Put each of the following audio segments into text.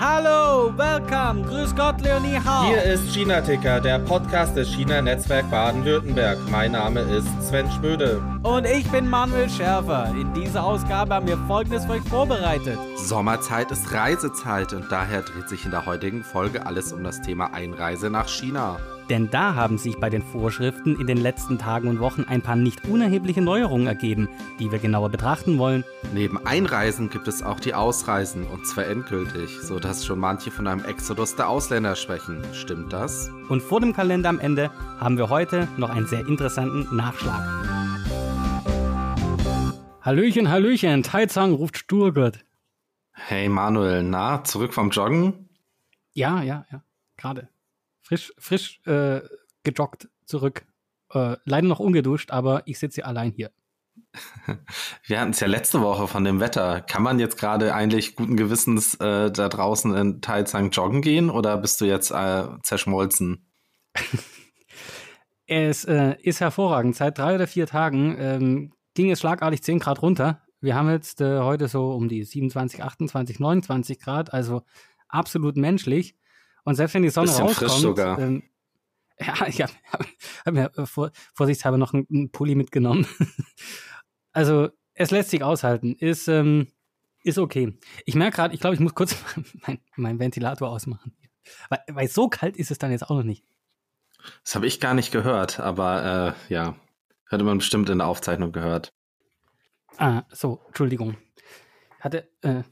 Hallo, welcome, grüß Gott, Leonie Hau. Hier ist China Ticker, der Podcast des China Netzwerk Baden-Württemberg. Mein Name ist Sven Schmöde. Und ich bin Manuel Schärfer. In dieser Ausgabe haben wir Folgendes für euch vorbereitet. Sommerzeit ist Reisezeit und daher dreht sich in der heutigen Folge alles um das Thema Einreise nach China. Denn da haben sich bei den Vorschriften in den letzten Tagen und Wochen ein paar nicht unerhebliche Neuerungen ergeben, die wir genauer betrachten wollen. Neben Einreisen gibt es auch die Ausreisen und zwar endgültig, sodass schon manche von einem Exodus der Ausländer sprechen. Stimmt das? Und vor dem Kalender am Ende haben wir heute noch einen sehr interessanten Nachschlag. Hallöchen, Hallöchen, Taizang ruft Sturgurt. Hey Manuel, na, zurück vom Joggen? Ja, ja, ja, gerade frisch, frisch äh, gejoggt zurück. Äh, leider noch ungeduscht, aber ich sitze allein hier. Wir hatten es ja letzte Woche von dem Wetter. Kann man jetzt gerade eigentlich guten Gewissens äh, da draußen in Taizang joggen gehen oder bist du jetzt äh, zerschmolzen? es äh, ist hervorragend. Seit drei oder vier Tagen ähm, ging es schlagartig 10 Grad runter. Wir haben jetzt äh, heute so um die 27, 28, 29 Grad, also absolut menschlich. Und selbst wenn die Sonne Bisschen rauskommt, frisch sogar. Ähm, ja, ich habe hab, hab mir vor, vorsichtshalber noch einen, einen Pulli mitgenommen. also es lässt sich aushalten, ist ähm, ist okay. Ich merke gerade, ich glaube, ich muss kurz meinen mein Ventilator ausmachen, weil, weil so kalt ist es dann jetzt auch noch nicht. Das habe ich gar nicht gehört, aber äh, ja, hätte man bestimmt in der Aufzeichnung gehört. Ah, so, Entschuldigung. Hatte, äh,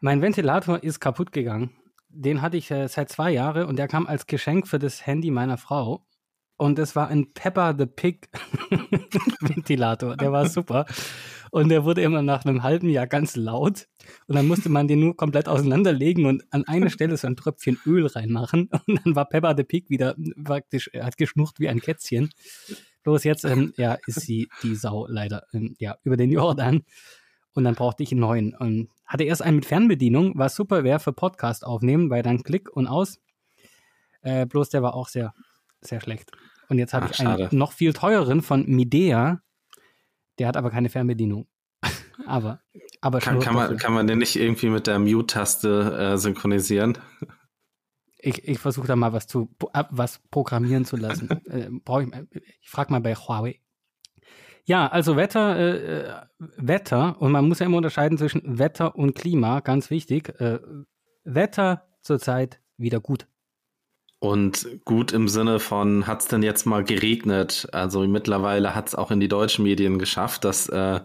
mein Ventilator ist kaputt gegangen den hatte ich äh, seit zwei Jahren und der kam als Geschenk für das Handy meiner Frau. Und das war ein Pepper the Pig Ventilator. Der war super. Und der wurde immer nach einem halben Jahr ganz laut. Und dann musste man den nur komplett auseinanderlegen und an eine Stelle so ein Tröpfchen Öl reinmachen. Und dann war Pepper the Pig wieder praktisch, er hat geschnurrt wie ein Kätzchen. Bloß jetzt, ähm, ja, ist sie die Sau leider, ähm, ja, über den Jordan. Und dann brauchte ich einen neuen. Und hatte erst einen mit Fernbedienung, was super wäre für Podcast aufnehmen, weil dann Klick und aus. Äh, bloß der war auch sehr, sehr schlecht. Und jetzt habe ich einen noch viel teureren von Midea. Der hat aber keine Fernbedienung. aber, aber kann, kann man, kann man den nicht irgendwie mit der Mute-Taste äh, synchronisieren? Ich, ich versuche da mal was zu was programmieren zu lassen. äh, ich, ich frage mal bei Huawei. Ja, also Wetter, äh, äh, Wetter, und man muss ja immer unterscheiden zwischen Wetter und Klima, ganz wichtig. Äh, Wetter zurzeit wieder gut. Und gut im Sinne von, hat es denn jetzt mal geregnet? Also mittlerweile hat es auch in die deutschen Medien geschafft, dass äh,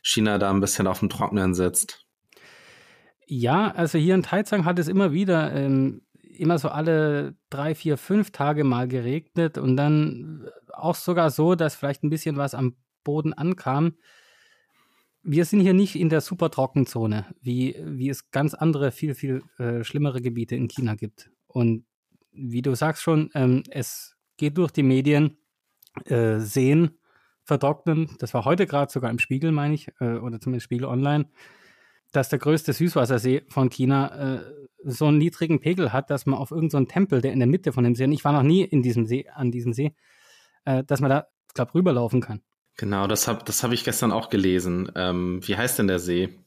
China da ein bisschen auf dem Trocknen sitzt. Ja, also hier in Taizang hat es immer wieder, ähm, immer so alle drei, vier, fünf Tage mal geregnet und dann auch sogar so, dass vielleicht ein bisschen was am Boden ankam. Wir sind hier nicht in der super Trockenzone, wie, wie es ganz andere, viel, viel äh, schlimmere Gebiete in China gibt. Und wie du sagst schon, ähm, es geht durch die Medien, äh, Seen vertrocknen. Das war heute gerade sogar im Spiegel, meine ich, äh, oder zumindest Spiegel Online, dass der größte Süßwassersee von China äh, so einen niedrigen Pegel hat, dass man auf irgendeinen so Tempel, der in der Mitte von dem See, und ich war noch nie in diesem See, an diesem See, äh, dass man da, glaube rüberlaufen kann. Genau, das habe das hab ich gestern auch gelesen. Ähm, wie heißt denn der See?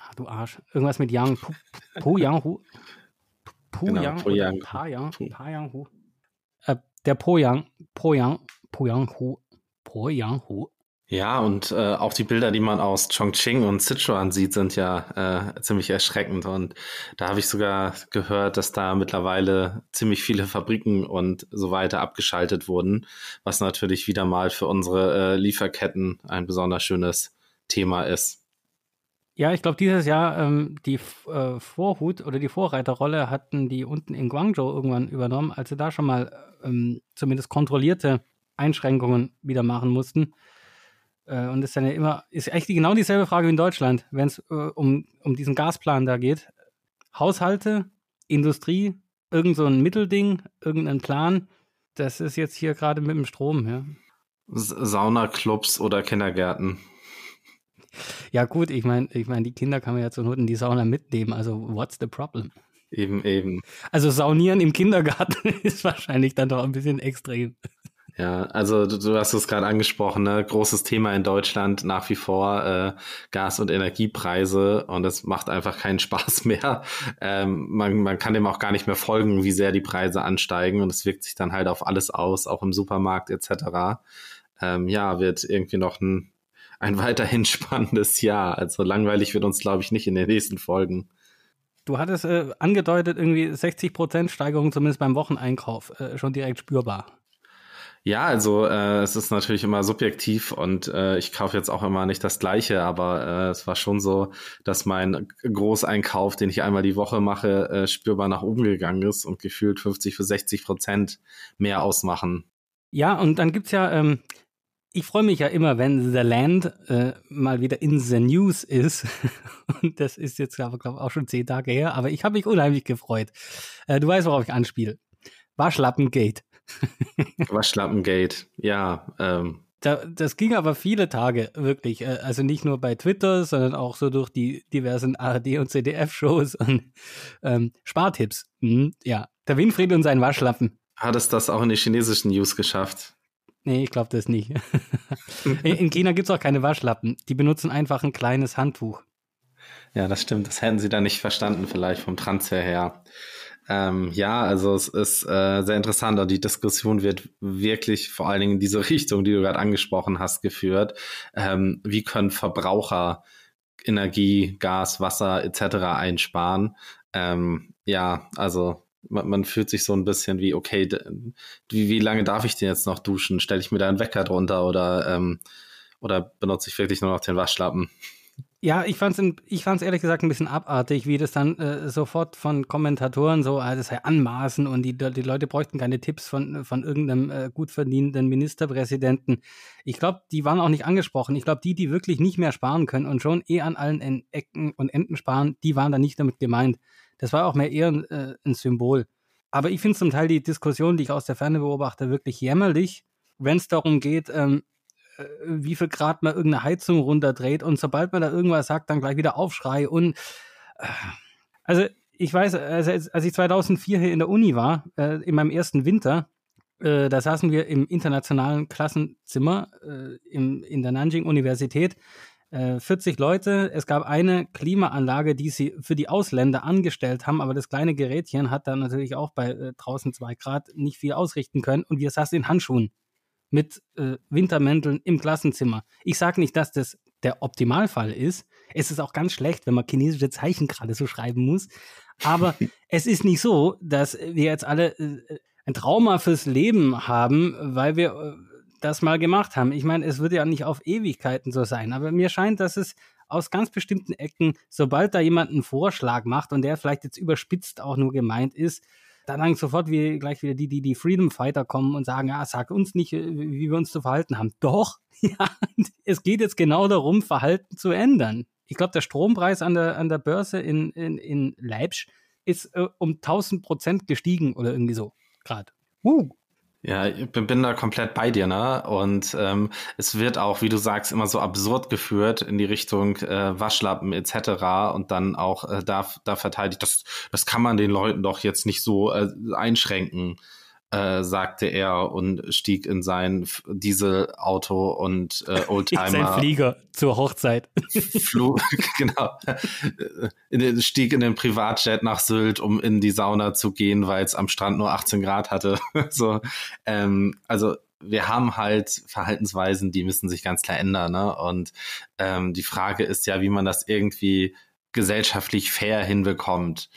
Ach, du Arsch. Irgendwas mit Yang. Po-Yang-Hu. Po-Yang. Po-Yang. Po-Yang. Äh, der Po-Yang. Po-Yang. Po-Yang-Hu. Po-Yang-Hu. Ja, und äh, auch die Bilder, die man aus Chongqing und Sichuan sieht, sind ja äh, ziemlich erschreckend. Und da habe ich sogar gehört, dass da mittlerweile ziemlich viele Fabriken und so weiter abgeschaltet wurden, was natürlich wieder mal für unsere äh, Lieferketten ein besonders schönes Thema ist. Ja, ich glaube, dieses Jahr ähm, die äh, Vorhut oder die Vorreiterrolle hatten die unten in Guangzhou irgendwann übernommen, als sie da schon mal ähm, zumindest kontrollierte Einschränkungen wieder machen mussten. Äh, und ist dann ja immer, ist echt genau dieselbe Frage wie in Deutschland, wenn es äh, um, um diesen Gasplan da geht. Haushalte, Industrie, irgend so ein Mittelding, irgendein Plan. Das ist jetzt hier gerade mit dem Strom, ja. Saunaclubs oder Kindergärten. Ja, gut, ich meine, ich mein, die Kinder kann man ja zur Not in die Sauna mitnehmen. Also, what's the problem? Eben, eben. Also, Saunieren im Kindergarten ist wahrscheinlich dann doch ein bisschen extrem. Ja, also du, du hast es gerade angesprochen, ne? großes Thema in Deutschland nach wie vor äh, Gas- und Energiepreise und es macht einfach keinen Spaß mehr. Ähm, man, man kann dem auch gar nicht mehr folgen, wie sehr die Preise ansteigen und es wirkt sich dann halt auf alles aus, auch im Supermarkt etc. Ähm, ja, wird irgendwie noch ein, ein weiterhin spannendes Jahr. Also langweilig wird uns, glaube ich, nicht in den nächsten Folgen. Du hattest äh, angedeutet, irgendwie 60% Steigerung zumindest beim Wocheneinkauf, äh, schon direkt spürbar. Ja, also äh, es ist natürlich immer subjektiv und äh, ich kaufe jetzt auch immer nicht das Gleiche, aber äh, es war schon so, dass mein Großeinkauf, den ich einmal die Woche mache, äh, spürbar nach oben gegangen ist und gefühlt 50 bis 60 Prozent mehr ausmachen. Ja, und dann gibt's ja, ähm, ich freue mich ja immer, wenn The Land äh, mal wieder in the News ist. und das ist jetzt, glaube ich, auch schon zehn Tage her, aber ich habe mich unheimlich gefreut. Äh, du weißt, worauf ich anspiele. Waschlappengate. Waschlappengate, ja. Ähm. Da, das ging aber viele Tage, wirklich. Äh, also nicht nur bei Twitter, sondern auch so durch die diversen ARD- und CDF-Shows und ähm, Spartipps. Mhm, ja, der Winfried und sein Waschlappen. Hat es das auch in die chinesischen News geschafft? Nee, ich glaube das nicht. in China gibt es auch keine Waschlappen. Die benutzen einfach ein kleines Handtuch. Ja, das stimmt. Das hätten sie da nicht verstanden, vielleicht vom Transfer her. Ähm, ja, also es ist äh, sehr interessant und die Diskussion wird wirklich vor allen Dingen in diese Richtung, die du gerade angesprochen hast, geführt. Ähm, wie können Verbraucher Energie, Gas, Wasser etc. einsparen? Ähm, ja, also man, man, fühlt sich so ein bisschen wie, okay, wie, wie lange darf ich denn jetzt noch duschen? Stelle ich mir da einen Wecker drunter oder, ähm, oder benutze ich wirklich nur noch den Waschlappen? Ja, ich fand's, ich fand's ehrlich gesagt ein bisschen abartig, wie das dann äh, sofort von Kommentatoren so, ah, das sei anmaßen und die, die Leute bräuchten keine Tipps von, von irgendeinem äh, gut verdienenden Ministerpräsidenten. Ich glaube, die waren auch nicht angesprochen. Ich glaube, die, die wirklich nicht mehr sparen können und schon eh an allen Ecken und Enden sparen, die waren da nicht damit gemeint. Das war auch mehr eher ein, äh, ein Symbol. Aber ich finde zum Teil die Diskussion, die ich aus der Ferne beobachte, wirklich jämmerlich, wenn es darum geht, ähm, äh, wie viel Grad man irgendeine Heizung runterdreht und sobald man da irgendwas sagt, dann gleich wieder Aufschrei und äh, also ich weiß, also als ich 2004 hier in der Uni war, äh, in meinem ersten Winter, äh, da saßen wir im internationalen Klassenzimmer äh, im, in der Nanjing-Universität, 40 äh, Leute. Es gab eine Klimaanlage, die sie für die Ausländer angestellt haben, aber das kleine Gerätchen hat dann natürlich auch bei äh, draußen zwei Grad nicht viel ausrichten können und wir saßen in Handschuhen mit äh, Wintermänteln im Klassenzimmer. Ich sage nicht, dass das der Optimalfall ist. Es ist auch ganz schlecht, wenn man chinesische Zeichen gerade so schreiben muss. Aber es ist nicht so, dass wir jetzt alle äh, ein Trauma fürs Leben haben, weil wir äh, das mal gemacht haben. Ich meine, es wird ja nicht auf Ewigkeiten so sein, aber mir scheint, dass es aus ganz bestimmten Ecken, sobald da jemand einen Vorschlag macht und der vielleicht jetzt überspitzt auch nur gemeint ist, dann dann sofort wie, gleich wieder die, die, die Freedom Fighter kommen und sagen, ja, sag uns nicht, äh, wie wir uns zu verhalten haben. Doch, ja, es geht jetzt genau darum, Verhalten zu ändern. Ich glaube, der Strompreis an der, an der Börse in, in, in Leipzig ist äh, um 1000 Prozent gestiegen oder irgendwie so gerade. Uh. Ja, ich bin, da komplett bei dir, ne? Und ähm, es wird auch, wie du sagst, immer so absurd geführt in die Richtung äh, Waschlappen etc. Und dann auch äh, da, da verteidigt, das, das kann man den Leuten doch jetzt nicht so äh, einschränken äh, sagte er und stieg in sein Dieselauto und äh, Oldtimer. In sein Flieger zur Hochzeit. Flug, genau. In den, stieg in den Privatjet nach Sylt, um in die Sauna zu gehen, weil es am Strand nur 18 Grad hatte. so, ähm, also wir haben halt Verhaltensweisen, die müssen sich ganz klar ändern. Ne? Und ähm, die Frage ist ja, wie man das irgendwie gesellschaftlich fair hinbekommt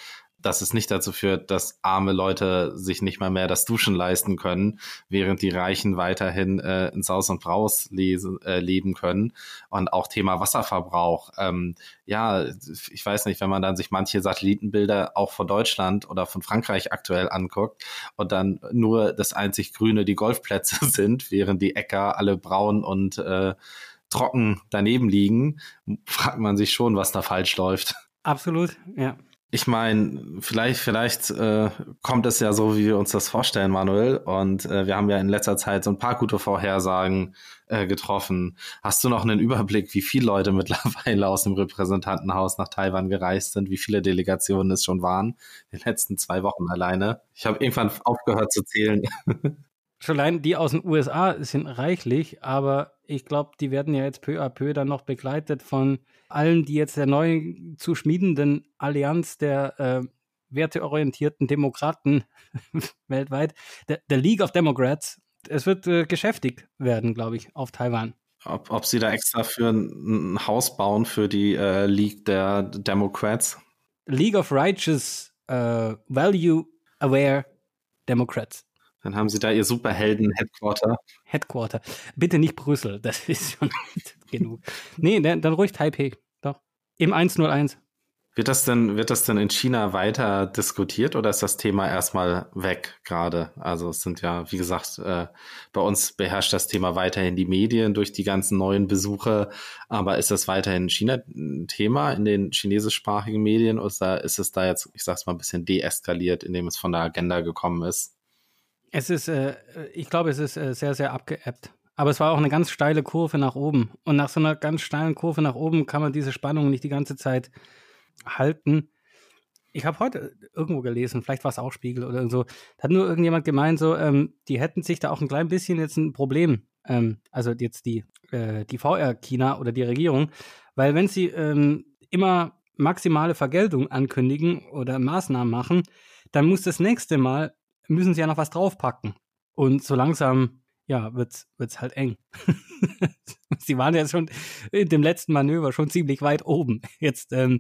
dass es nicht dazu führt, dass arme Leute sich nicht mal mehr das Duschen leisten können, während die Reichen weiterhin äh, ins Haus und Braus lesen, äh, leben können. Und auch Thema Wasserverbrauch. Ähm, ja, ich weiß nicht, wenn man dann sich manche Satellitenbilder auch von Deutschland oder von Frankreich aktuell anguckt und dann nur das einzig Grüne die Golfplätze sind, während die Äcker alle braun und äh, trocken daneben liegen, fragt man sich schon, was da falsch läuft. Absolut, ja. Ich meine, vielleicht, vielleicht äh, kommt es ja so, wie wir uns das vorstellen, Manuel. Und äh, wir haben ja in letzter Zeit so ein paar gute Vorhersagen äh, getroffen. Hast du noch einen Überblick, wie viele Leute mittlerweile aus dem Repräsentantenhaus nach Taiwan gereist sind, wie viele Delegationen es schon waren, in den letzten zwei Wochen alleine? Ich habe irgendwann aufgehört zu zählen. schon allein die aus den USA sind reichlich, aber ich glaube, die werden ja jetzt peu à peu dann noch begleitet von allen, die jetzt der neu zu schmiedenden Allianz der äh, werteorientierten Demokraten weltweit, der, der, League of Democrats. Es wird äh, geschäftig werden, glaube ich, auf Taiwan. Ob, ob sie da extra für ein, ein Haus bauen für die äh, League der Democrats? League of Righteous uh, Value Aware Democrats. Dann haben sie da ihr Superhelden-Headquarter. Headquarter. Bitte nicht Brüssel, das ist schon genug. Nee, dann, dann ruhig Taipei. Doch. Im 101. Wird das denn, wird das denn in China weiter diskutiert oder ist das Thema erstmal weg gerade? Also es sind ja, wie gesagt, äh, bei uns beherrscht das Thema weiterhin die Medien durch die ganzen neuen Besuche. Aber ist das weiterhin China ein Thema in den chinesischsprachigen Medien oder ist es da jetzt, ich sag's mal, ein bisschen deeskaliert, indem es von der Agenda gekommen ist? Es ist, äh, ich glaube, es ist äh, sehr, sehr abgeebbt. Aber es war auch eine ganz steile Kurve nach oben. Und nach so einer ganz steilen Kurve nach oben kann man diese Spannung nicht die ganze Zeit halten. Ich habe heute irgendwo gelesen, vielleicht war es auch Spiegel oder so, da hat nur irgendjemand gemeint, so, ähm, die hätten sich da auch ein klein bisschen jetzt ein Problem, ähm, also jetzt die, äh, die VR-China oder die Regierung, weil wenn sie ähm, immer maximale Vergeltung ankündigen oder Maßnahmen machen, dann muss das nächste Mal, müssen sie ja noch was draufpacken. Und so langsam, ja, wird es halt eng. sie waren ja schon in dem letzten Manöver schon ziemlich weit oben. Jetzt, ähm,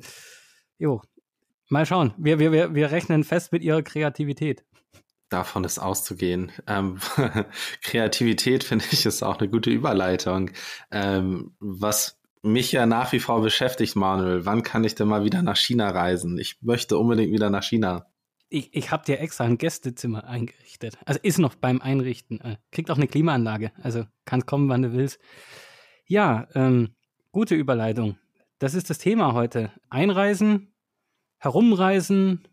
Jo, mal schauen. Wir, wir, wir, rechnen fest mit ihrer Kreativität. Davon ist auszugehen. Ähm, Kreativität finde ich ist auch eine gute Überleitung. Ähm, was mich ja nach wie vor beschäftigt, Manuel, wann kann ich denn mal wieder nach China reisen? Ich möchte unbedingt wieder nach China. Ich, ich habe dir extra ein Gästezimmer eingerichtet. Also ist noch beim Einrichten. Äh, kriegt auch eine Klimaanlage. Also kannst kommen, wann du willst. Ja, ähm, gute Überleitung. Das ist das Thema heute. Einreisen, Herumreisen,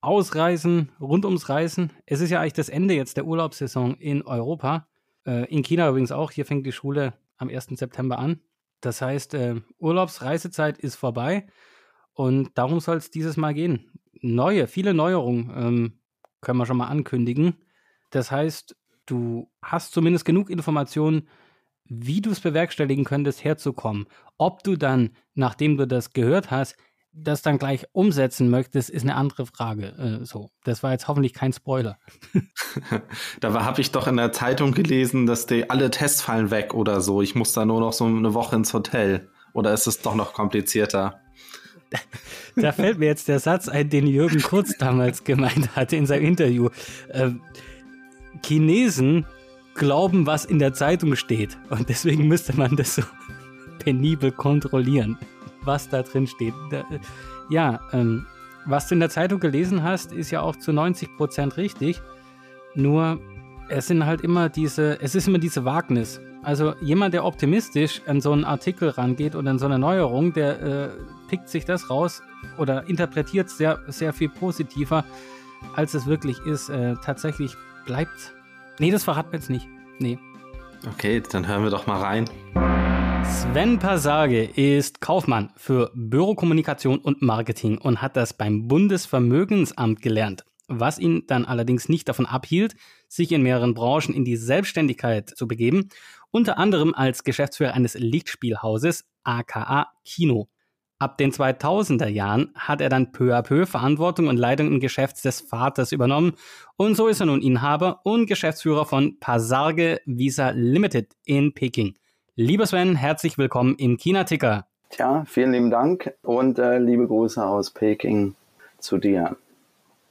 Ausreisen, rund ums Reisen. Es ist ja eigentlich das Ende jetzt der Urlaubssaison in Europa. Äh, in China übrigens auch. Hier fängt die Schule am 1. September an. Das heißt, äh, Urlaubsreisezeit ist vorbei. Und darum soll es dieses Mal gehen. Neue, viele Neuerungen ähm, können wir schon mal ankündigen. Das heißt, du hast zumindest genug Informationen, wie du es bewerkstelligen könntest, herzukommen. Ob du dann, nachdem du das gehört hast, das dann gleich umsetzen möchtest, ist eine andere Frage. Äh, so, das war jetzt hoffentlich kein Spoiler. da habe ich doch in der Zeitung gelesen, dass die alle Tests fallen weg oder so. Ich muss da nur noch so eine Woche ins Hotel. Oder ist es doch noch komplizierter? Da fällt mir jetzt der Satz ein, den Jürgen Kurz damals gemeint hatte in seinem Interview. Äh, Chinesen glauben, was in der Zeitung steht. Und deswegen müsste man das so penibel kontrollieren was da drin steht. Da, äh, ja, ähm, was du in der Zeitung gelesen hast, ist ja auch zu 90 Prozent richtig. Nur es sind halt immer diese, es ist immer diese Wagnis. Also jemand, der optimistisch an so einen Artikel rangeht oder an so eine Neuerung, der äh, pickt sich das raus oder interpretiert sehr, sehr viel positiver, als es wirklich ist. Äh, tatsächlich bleibt. Nee, das verraten wir jetzt nicht. Nee. Okay, dann hören wir doch mal rein. Sven Passage ist Kaufmann für Bürokommunikation und Marketing und hat das beim Bundesvermögensamt gelernt, was ihn dann allerdings nicht davon abhielt, sich in mehreren Branchen in die Selbstständigkeit zu begeben, unter anderem als Geschäftsführer eines Lichtspielhauses aka Kino. Ab den 2000er Jahren hat er dann peu à peu Verantwortung und Leitung im Geschäft des Vaters übernommen und so ist er nun Inhaber und Geschäftsführer von Passarge Visa Limited in Peking. Lieber Sven, herzlich willkommen im China-Ticker. Tja, vielen lieben Dank und äh, liebe Grüße aus Peking zu dir.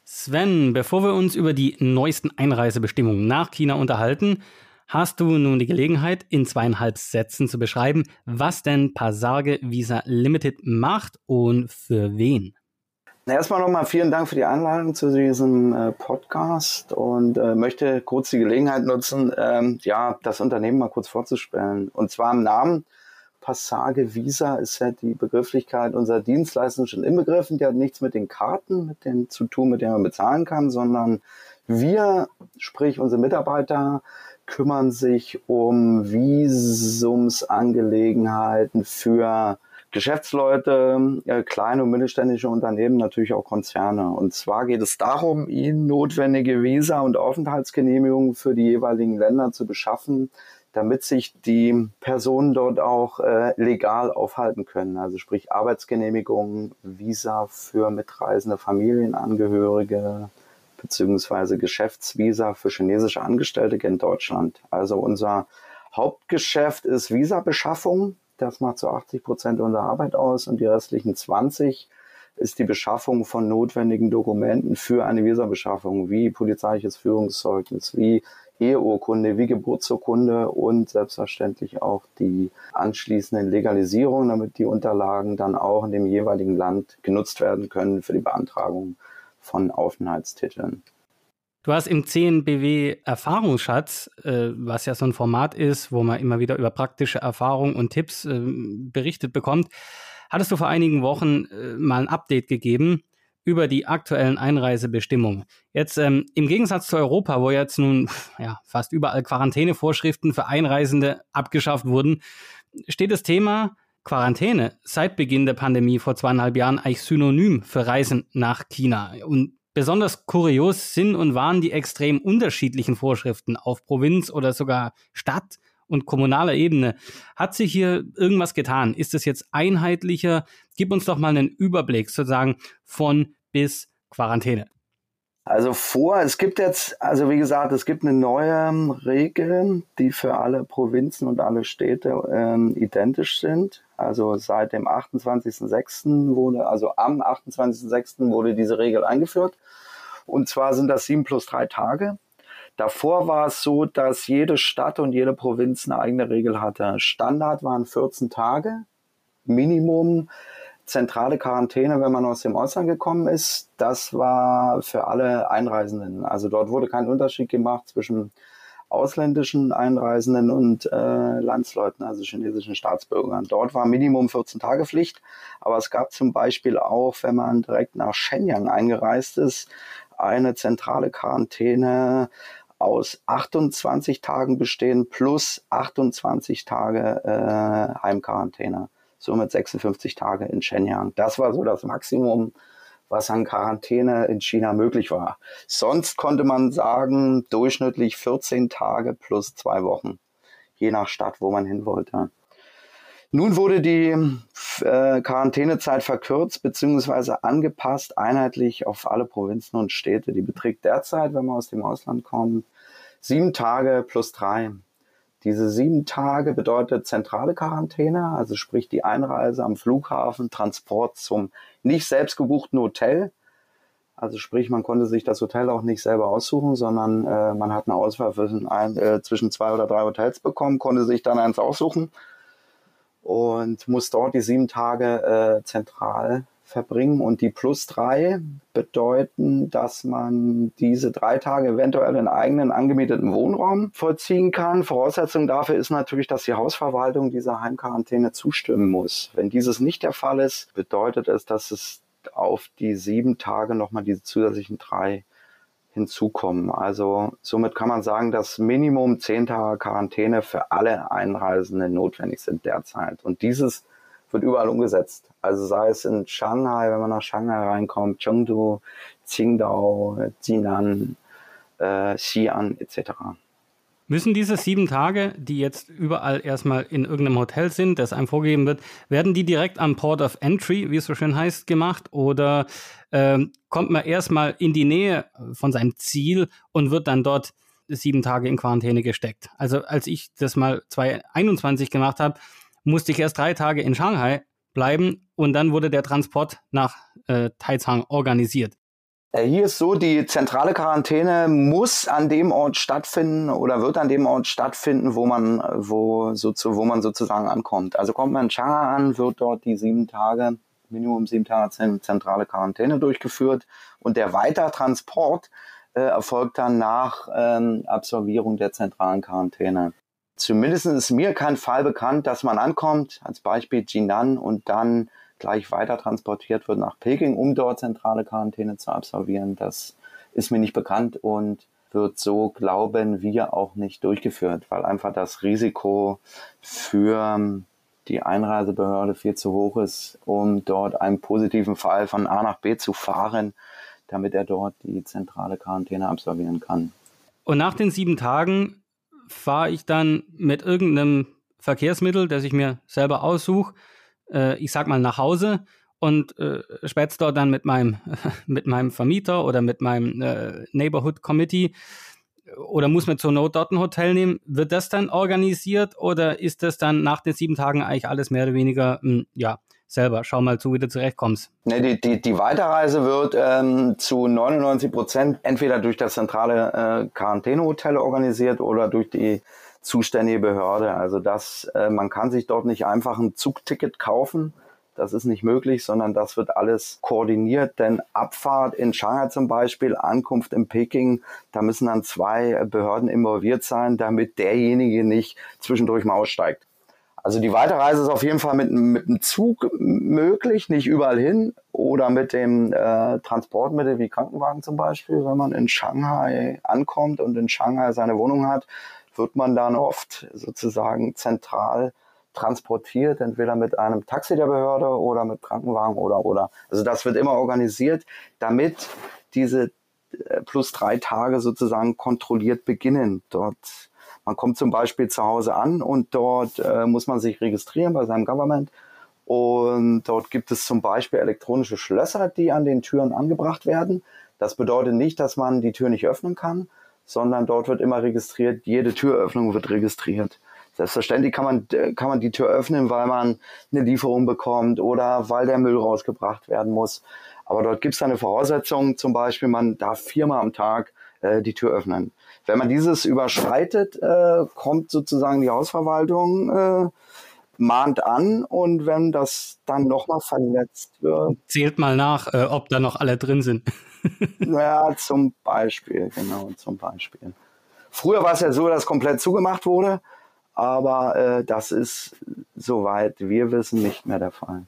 Sven, bevor wir uns über die neuesten Einreisebestimmungen nach China unterhalten, hast du nun die Gelegenheit, in zweieinhalb Sätzen zu beschreiben, was denn Passarge Visa Limited macht und für wen. Erstmal nochmal vielen Dank für die Einladung zu diesem äh, Podcast und äh, möchte kurz die Gelegenheit nutzen, ähm, ja, das Unternehmen mal kurz vorzustellen. Und zwar im Namen Passage Visa ist ja die Begrifflichkeit unserer Dienstleistung schon inbegriffen. Die hat nichts mit den Karten, mit denen zu tun, mit denen man bezahlen kann, sondern wir, sprich unsere Mitarbeiter, kümmern sich um Visumsangelegenheiten für Geschäftsleute, äh, kleine und mittelständische Unternehmen, natürlich auch Konzerne. Und zwar geht es darum, ihnen notwendige Visa- und Aufenthaltsgenehmigungen für die jeweiligen Länder zu beschaffen, damit sich die Personen dort auch äh, legal aufhalten können. Also sprich Arbeitsgenehmigungen, Visa für mitreisende Familienangehörige beziehungsweise Geschäftsvisa für chinesische Angestellte in Deutschland. Also unser Hauptgeschäft ist Visabeschaffung. Das macht so 80 Prozent unserer Arbeit aus und die restlichen 20 ist die Beschaffung von notwendigen Dokumenten für eine Visabeschaffung, wie polizeiliches Führungszeugnis, wie Eheurkunde, wie Geburtsurkunde und selbstverständlich auch die anschließenden Legalisierungen, damit die Unterlagen dann auch in dem jeweiligen Land genutzt werden können für die Beantragung von Aufenthaltstiteln. Du hast im CNBW Erfahrungsschatz, äh, was ja so ein Format ist, wo man immer wieder über praktische Erfahrungen und Tipps äh, berichtet bekommt, hattest du vor einigen Wochen äh, mal ein Update gegeben über die aktuellen Einreisebestimmungen. Jetzt ähm, im Gegensatz zu Europa, wo jetzt nun ja, fast überall Quarantänevorschriften für Einreisende abgeschafft wurden, steht das Thema Quarantäne seit Beginn der Pandemie vor zweieinhalb Jahren eigentlich synonym für Reisen nach China. Und Besonders kurios sind und waren die extrem unterschiedlichen Vorschriften auf Provinz oder sogar Stadt und kommunaler Ebene. Hat sich hier irgendwas getan? Ist es jetzt einheitlicher? Gib uns doch mal einen Überblick sozusagen von bis Quarantäne. Also vor, es gibt jetzt, also wie gesagt, es gibt eine neue Regel, die für alle Provinzen und alle Städte ähm, identisch sind. Also seit dem 28.06. wurde, also am 28.06. wurde diese Regel eingeführt. Und zwar sind das sieben plus drei Tage. Davor war es so, dass jede Stadt und jede Provinz eine eigene Regel hatte. Standard waren 14 Tage, Minimum zentrale Quarantäne, wenn man aus dem Ausland gekommen ist. Das war für alle Einreisenden. Also dort wurde kein Unterschied gemacht zwischen ausländischen Einreisenden und äh, Landsleuten, also chinesischen Staatsbürgern. Dort war Minimum 14 Tage Pflicht, aber es gab zum Beispiel auch, wenn man direkt nach Shenyang eingereist ist, eine zentrale Quarantäne aus 28 Tagen bestehen plus 28 Tage äh, Heimquarantäne somit 56 Tage in Shenyang. Das war so das Maximum, was an Quarantäne in China möglich war. Sonst konnte man sagen, durchschnittlich 14 Tage plus zwei Wochen, je nach Stadt, wo man hin wollte. Nun wurde die äh, Quarantänezeit verkürzt bzw. angepasst, einheitlich auf alle Provinzen und Städte. Die beträgt derzeit, wenn man aus dem Ausland kommt, sieben Tage plus drei. Diese sieben Tage bedeutet zentrale Quarantäne, also sprich die Einreise am Flughafen, Transport zum nicht selbst gebuchten Hotel. Also sprich, man konnte sich das Hotel auch nicht selber aussuchen, sondern äh, man hat eine Auswahl ein, äh, zwischen zwei oder drei Hotels bekommen, konnte sich dann eins aussuchen und muss dort die sieben Tage äh, zentral verbringen. Und die plus drei bedeuten, dass man diese drei Tage eventuell in eigenen angemieteten Wohnraum vollziehen kann. Voraussetzung dafür ist natürlich, dass die Hausverwaltung dieser Heimquarantäne zustimmen muss. Wenn dieses nicht der Fall ist, bedeutet es, dass es auf die sieben Tage nochmal diese zusätzlichen drei hinzukommen. Also somit kann man sagen, dass Minimum zehn Tage Quarantäne für alle Einreisenden notwendig sind derzeit. Und dieses wird überall umgesetzt. Also sei es in Shanghai, wenn man nach Shanghai reinkommt, Chengdu, Qingdao, Jinan, äh, Xi'an etc. Müssen diese sieben Tage, die jetzt überall erstmal in irgendeinem Hotel sind, das einem vorgegeben wird, werden die direkt am Port of Entry, wie es so schön heißt, gemacht? Oder ähm, kommt man erstmal in die Nähe von seinem Ziel und wird dann dort sieben Tage in Quarantäne gesteckt? Also als ich das mal 2021 gemacht habe, musste ich erst drei Tage in Shanghai bleiben und dann wurde der Transport nach äh, Taizang organisiert. Äh, hier ist so, die zentrale Quarantäne muss an dem Ort stattfinden oder wird an dem Ort stattfinden, wo man, wo, so, wo man sozusagen ankommt. Also kommt man in Shanghai an, wird dort die sieben Tage, Minimum sieben Tage zentrale Quarantäne durchgeführt und der Weitertransport äh, erfolgt dann nach ähm, Absolvierung der zentralen Quarantäne. Zumindest ist mir kein Fall bekannt, dass man ankommt, als Beispiel Jinan, und dann gleich weiter transportiert wird nach Peking, um dort zentrale Quarantäne zu absolvieren. Das ist mir nicht bekannt und wird so, glauben wir, auch nicht durchgeführt, weil einfach das Risiko für die Einreisebehörde viel zu hoch ist, um dort einen positiven Fall von A nach B zu fahren, damit er dort die zentrale Quarantäne absolvieren kann. Und nach den sieben Tagen fahre ich dann mit irgendeinem Verkehrsmittel, das ich mir selber aussuche, äh, ich sag mal nach Hause und äh, spätze dort dann mit meinem, mit meinem Vermieter oder mit meinem äh, Neighborhood Committee oder muss man zur Not dort ein Hotel nehmen? Wird das dann organisiert oder ist das dann nach den sieben Tagen eigentlich alles mehr oder weniger, mh, hm, ja, selber, schau mal zu, wie du zurechtkommst? Nee, die, die, die Weiterreise wird ähm, zu 99 Prozent entweder durch das zentrale äh, Quarantänehotel organisiert oder durch die zuständige Behörde. Also das, äh, man kann sich dort nicht einfach ein Zugticket kaufen, das ist nicht möglich, sondern das wird alles koordiniert, denn Abfahrt in Shanghai zum Beispiel, Ankunft in Peking, da müssen dann zwei Behörden involviert sein, damit derjenige nicht zwischendurch mal aussteigt. Also die Weiterreise ist auf jeden Fall mit, mit einem Zug möglich, nicht überall hin oder mit dem äh, Transportmittel wie Krankenwagen zum Beispiel. Wenn man in Shanghai ankommt und in Shanghai seine Wohnung hat, wird man dann oft sozusagen zentral transportiert, entweder mit einem Taxi der Behörde oder mit Krankenwagen oder oder. Also das wird immer organisiert, damit diese äh, plus drei Tage sozusagen kontrolliert beginnen. Dort man kommt zum Beispiel zu Hause an und dort äh, muss man sich registrieren bei seinem Government. Und dort gibt es zum Beispiel elektronische Schlösser, die an den Türen angebracht werden. Das bedeutet nicht, dass man die Tür nicht öffnen kann, sondern dort wird immer registriert, jede Türöffnung wird registriert. Selbstverständlich kann man, kann man die Tür öffnen, weil man eine Lieferung bekommt oder weil der Müll rausgebracht werden muss. Aber dort gibt es eine Voraussetzung, zum Beispiel, man darf viermal am Tag äh, die Tür öffnen. Wenn man dieses überschreitet, äh, kommt sozusagen die Hausverwaltung, äh, mahnt an und wenn das dann nochmal verletzt wird. Zählt mal nach, äh, ob da noch alle drin sind. ja, zum Beispiel, genau, zum Beispiel. Früher war es ja so, dass komplett zugemacht wurde. Aber äh, das ist, soweit wir wissen, nicht mehr der Fall.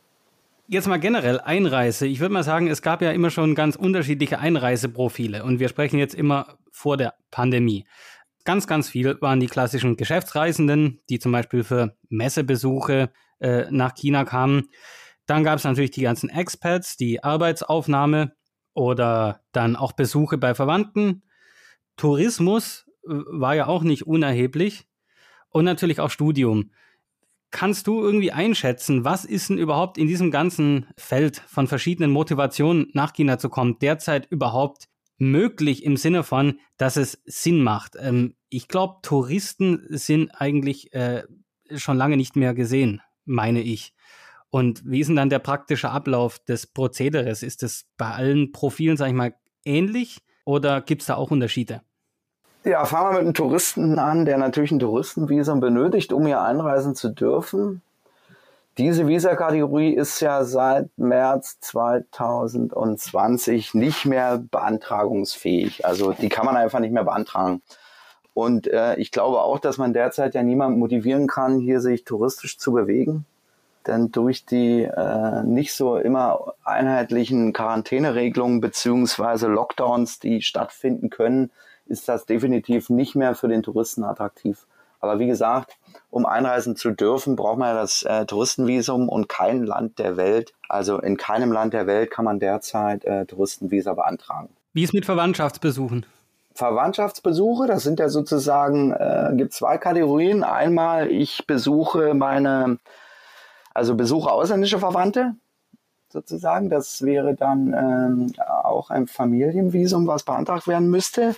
Jetzt mal generell Einreise. Ich würde mal sagen, es gab ja immer schon ganz unterschiedliche Einreiseprofile und wir sprechen jetzt immer vor der Pandemie. Ganz, ganz viel waren die klassischen Geschäftsreisenden, die zum Beispiel für Messebesuche äh, nach China kamen. Dann gab es natürlich die ganzen Expats, die Arbeitsaufnahme oder dann auch Besuche bei Verwandten. Tourismus äh, war ja auch nicht unerheblich und natürlich auch Studium. Kannst du irgendwie einschätzen, was ist denn überhaupt in diesem ganzen Feld von verschiedenen Motivationen nach China zu kommen derzeit überhaupt möglich im Sinne von, dass es Sinn macht? Ähm, ich glaube, Touristen sind eigentlich äh, schon lange nicht mehr gesehen, meine ich. Und wie ist denn dann der praktische Ablauf des Prozederes? Ist es bei allen Profilen, sage ich mal, ähnlich oder gibt es da auch Unterschiede? Ja, fangen wir mit einem Touristen an, der natürlich ein Touristenvisum benötigt, um hier einreisen zu dürfen. Diese Visa-Kategorie ist ja seit März 2020 nicht mehr beantragungsfähig. Also die kann man einfach nicht mehr beantragen. Und äh, ich glaube auch, dass man derzeit ja niemanden motivieren kann, hier sich touristisch zu bewegen. Denn durch die äh, nicht so immer einheitlichen Quarantäneregelungen beziehungsweise Lockdowns, die stattfinden können, ist das definitiv nicht mehr für den Touristen attraktiv. Aber wie gesagt, um einreisen zu dürfen, braucht man ja das äh, Touristenvisum und kein Land der Welt, also in keinem Land der Welt kann man derzeit äh, Touristenvisa beantragen. Wie ist mit Verwandtschaftsbesuchen? Verwandtschaftsbesuche, das sind ja sozusagen, äh, gibt zwei Kategorien. Einmal, ich besuche meine, also besuche ausländische Verwandte, sozusagen. Das wäre dann ähm, auch ein Familienvisum, was beantragt werden müsste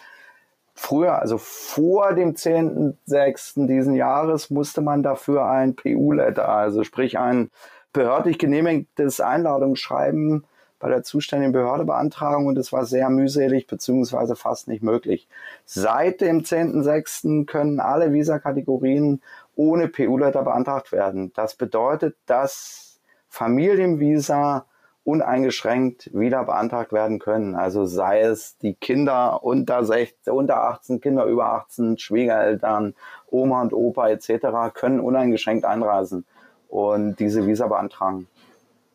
früher, also vor dem 10.06. diesen Jahres, musste man dafür ein PU-Letter, also sprich ein behördlich genehmigtes Einladungsschreiben bei der zuständigen Behörde beantragen und es war sehr mühselig beziehungsweise fast nicht möglich. Seit dem 10.06. können alle Visa-Kategorien ohne PU-Letter beantragt werden. Das bedeutet, dass Familienvisa uneingeschränkt wieder beantragt werden können. Also sei es die Kinder unter 16, unter 18, Kinder über 18, Schwiegereltern, Oma und Opa etc. können uneingeschränkt einreisen und diese Visa beantragen.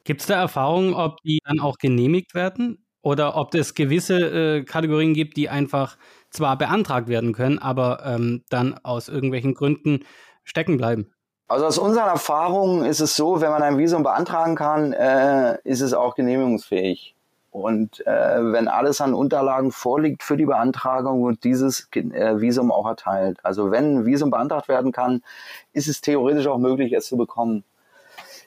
Gibt es da Erfahrungen, ob die dann auch genehmigt werden oder ob es gewisse äh, Kategorien gibt, die einfach zwar beantragt werden können, aber ähm, dann aus irgendwelchen Gründen stecken bleiben? Also aus unseren Erfahrungen ist es so, wenn man ein Visum beantragen kann, äh, ist es auch genehmigungsfähig. Und äh, wenn alles an Unterlagen vorliegt für die Beantragung, wird dieses äh, Visum auch erteilt. Also wenn ein Visum beantragt werden kann, ist es theoretisch auch möglich, es zu bekommen.